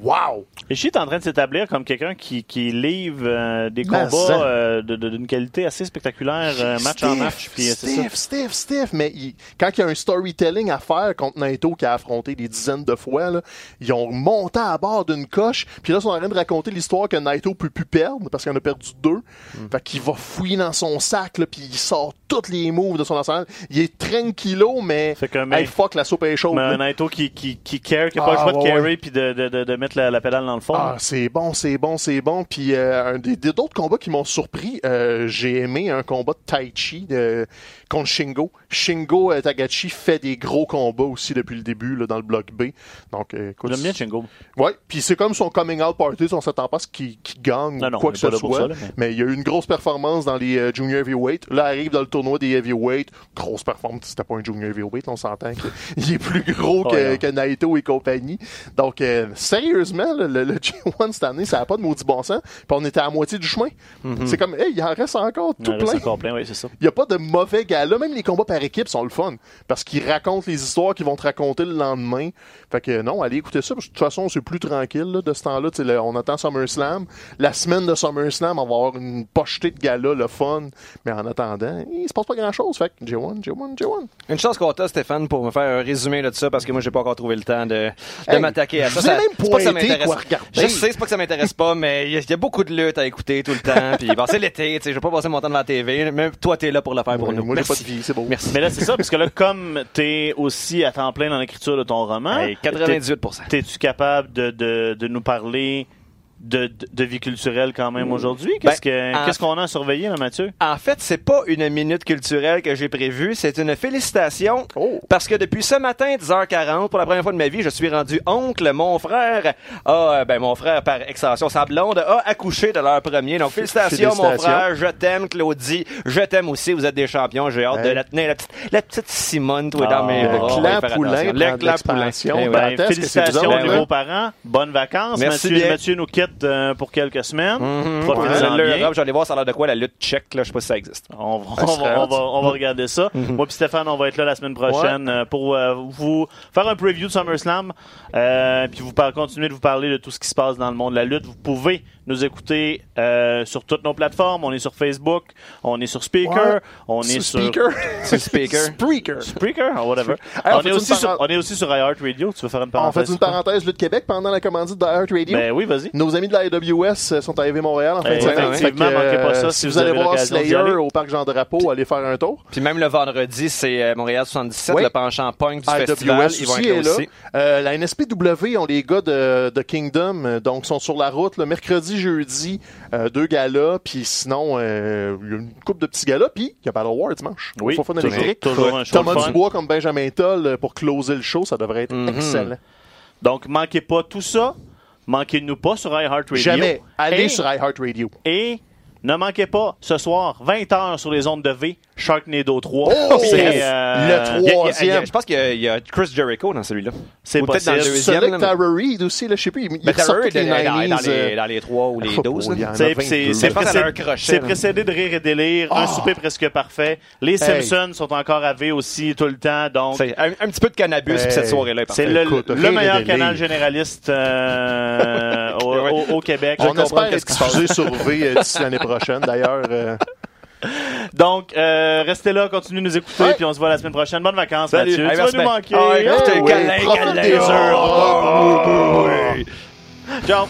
S3: Wow!
S1: Ishii est en train de s'établir comme quelqu'un qui, qui livre euh, des
S3: Ben,
S1: combats euh, d'une qualité assez spectaculaire, euh, match en match. Puis, c'est ça.
S3: stiff, stiff. Mais il- quand il y a un storytelling à faire contre Naito qui a affronté des dizaines de fois, là, ils ont monté à bord d'une coche. Puis là, ils sont en train de raconter l'histoire que Naito peut plus perdre parce qu'il en a perdu deux.
S1: Hmm.
S3: Fait qu'il va fouiller dans son sac, là, puis il sort tous les moves de son arsenal. Il est tranquillo, mais
S1: Fait que, mais-
S3: hey, fuck, la soupe est chaude.
S1: Mais un Naito qui, qui, qui care, qui n'a pas
S3: Ah,
S1: le choix de carry puis de, de, de, de mettre la, la pédale dans le fond.
S3: Ah, c'est bon, c'est bon, c'est bon. Puis euh, un des des- d'autres combats qui m'ont surpris, euh, j'ai aimé un combat de Tai Chi de, contre Shingo. Shingo euh, Tagachi fait des gros combats aussi depuis le début là, dans le bloc B. Donc, écoute,
S1: J'aime bien Shingo.
S3: Ouais, puis c'est comme son coming out party, on s'attend pas à ce qu'il gagne
S1: Non, non,
S3: quoi que ce soit.
S1: ça, là, mais-
S3: mais... il y a eu une grosse performance dans les euh, junior heavyweight. Là, arrive dans le tournoi des heavyweight, grosse performance. C'était pas un junior heavyweight, on s'entend qu'il est plus gros que,
S1: Ouais,
S3: que Naito et compagnie. Donc, euh, sérieusement, là, le, le G1 cette année, ça n'a pas de maudit bon sens. Puis on était à moitié du chemin. C'est comme, hey, il en reste encore tout
S1: Il en reste
S3: plein.
S1: encore plein, oui, c'est ça.
S3: Il n'y a pas de mauvais gars là. Même les combats par équipe sont le fun. Parce qu'ils racontent les histoires qu'ils vont te raconter le lendemain. Fait que non, allez écouter ça. Parce que de toute façon, c'est plus tranquille là, de ce temps-là. On attend SummerSlam. La semaine de SummerSlam, on va avoir une pochetée de gala, le fun. Mais en attendant, il se passe pas grand-chose. Fait que J1, J1, J1.
S2: Une chance qu'on t'a, Stéphane, pour me faire un résumé de ça, parce que moi, j'ai pas encore trouvé le temps de, de
S3: Hey,
S2: m'attaquer à ça.
S3: même
S2: pas que ça m'intéresse. Je sais, c'est pas que ça m'intéresse pas, mais il y, a- il y a beaucoup de luttes à écouter tout le temps. Puis bon, c'est l'été, tu sais, je vais pas passer mon temps devant la TV. Même toi, t'es là pour le faire pour
S3: Ouais,
S2: nous.
S3: Moi, j'ai pas
S2: Merci.
S3: de vie, c'est beau.
S2: Merci.
S1: Mais là, c'est ça, parce que là, comme t'es aussi à temps plein dans l'écriture de ton roman,
S2: Hey, 98%.
S1: t'es- t'es-tu capable de, de, de nous parler de, de, de vie culturelle quand même aujourd'hui? Qu'est-ce
S2: Ben,
S1: que-
S2: en
S1: qu'est-ce qu'on a à surveiller, là, Mathieu?
S2: En fait, c'est pas une minute culturelle que j'ai prévue, c'est une félicitation
S3: Oh.
S2: parce que depuis ce matin 10h40, pour la première fois de ma vie, je suis rendu oncle. Mon frère a, ben mon frère par extension, sa blonde a accouché de leur premier. Donc félicitations, mon frère, je t'aime Claudie, je t'aime aussi, vous êtes des champions. J'ai hâte de la tenir la petite, la petite Simone, toi
S1: Ah,
S2: dans mes
S1: le
S3: clan Poulain prend
S2: Le clan. Poulain. Eh
S3: Ben.
S1: Ben, félicitations
S3: bizarre,
S1: aux
S3: là?
S1: nouveaux parents. Bonnes vacances.
S2: Merci
S1: Mathieu,
S2: bien.
S1: Mathieu nous quitte euh, pour quelques semaines. Profitez-en
S2: Ouais.
S1: bien.
S2: L'Europe, j'allais voir ça a l'air de quoi la lutte tchèque là, je sais pas si ça existe.
S1: On va,
S3: Ça
S1: on,
S3: serait
S1: va, on,
S3: hot.
S1: va, on va regarder ça.
S2: Mhm.
S1: Moi puis Stéphane, on va être là la semaine prochaine euh, pour euh, vous faire un preview de SummerSlam. Euh, puis vous par- continuer de vous parler de tout ce qui se passe dans le monde de la lutte. Vous pouvez nous écouter euh, sur toutes nos plateformes. On est sur Facebook, on est sur Speaker,
S3: Ouais.
S1: on est sur
S3: Speaker.
S2: C'est le speaker.
S3: Speaker.
S1: Spreaker, or whatever.
S3: Hey, on
S1: on, est aussi sur, on est aussi sur iHeartRadio. Tu veux faire une
S3: On
S1: parenthèse?
S3: fait une
S1: sur
S3: parenthèse Lutte Québec pendant la commandite de Heart Radio.
S1: Ben oui, vas-y.
S3: Nos amis de la AWS sont arrivés à Montréal en fin de semaine.
S1: effectivement,
S3: que,
S1: manquez pas ça
S3: euh,
S1: si
S3: si
S1: vous
S3: vous allez voir Slayer au Parc Jean Drapeau, allez faire un tour.
S2: Puis même le vendredi, c'est euh, Montréal 77,
S3: Oui.
S2: le penchant punk du
S3: AWS
S2: festival. Ils vont être là. aussi.
S3: Euh, la NSPW ont les gars de, de Kingdom, euh, donc sont sur la route le mercredi, jeudi, euh, deux galas, puis sinon euh, une coupe de petits galas, puis il y a Battle War dimanche.
S1: Oui,
S3: Faut fun
S1: toujours,
S3: électrique.
S1: toujours un show
S3: Thomas
S1: fun.
S3: Dubois comme Benjamin Toll euh, pour closer le show, ça devrait être
S2: Mhm.
S3: excellent.
S1: Donc, manquez pas tout ça. Manquez-nous pas sur iHeartRadio.
S3: Jamais. Allez
S1: Et-
S3: sur iHeartRadio.
S1: Et ne manquez pas, ce soir, 20h sur les ondes de V, Sharknado 3.
S3: Oh,
S1: c'est euh,
S3: Le Troisième.
S2: Je pense qu'il y a- il y, a Chris Jericho dans celui-là.
S1: C'est
S2: peut-être dans le
S1: possible.
S2: deuxième.
S3: Select Tara Reid aussi, là, je sais plus, il,
S2: Mais
S3: ressort
S2: Terror
S3: toutes
S2: est
S3: les
S2: dans, dans
S3: 90s,
S2: les,
S3: euh,
S2: dans les 3 ou les
S3: oh,
S2: 12.
S3: il y
S2: là.
S3: en a
S1: C'est
S3: 22.
S1: c'est- c'est
S2: Je pense
S1: précédé, de rire et délire, un
S3: Oh.
S1: souper presque parfait. Les
S3: Hey.
S1: Simpsons sont encore à V aussi tout le temps, donc
S2: C'est un, un petit peu de cannabis,
S3: Hey.
S2: cette soirée-là est
S1: c'est le, meilleur canal généraliste euh, au,
S2: Ouais.
S1: au- au Québec.
S3: On espère
S2: qu'est-ce
S3: être
S2: qui se passe.
S3: diffusé sur V euh, d'ici l'année prochaine, d'ailleurs.
S1: Donc, euh, restez là, continuez de nous écouter, puis on se voit la semaine prochaine. Bonnes vacances,
S2: Salut.
S1: Mathieu.
S2: Hey,
S1: tu vas nous
S2: bien.
S1: manquer.
S2: Ah, écoutez,
S3: oui, profite
S2: câlin.
S3: des heures.
S2: Oh, oui.
S1: Ciao.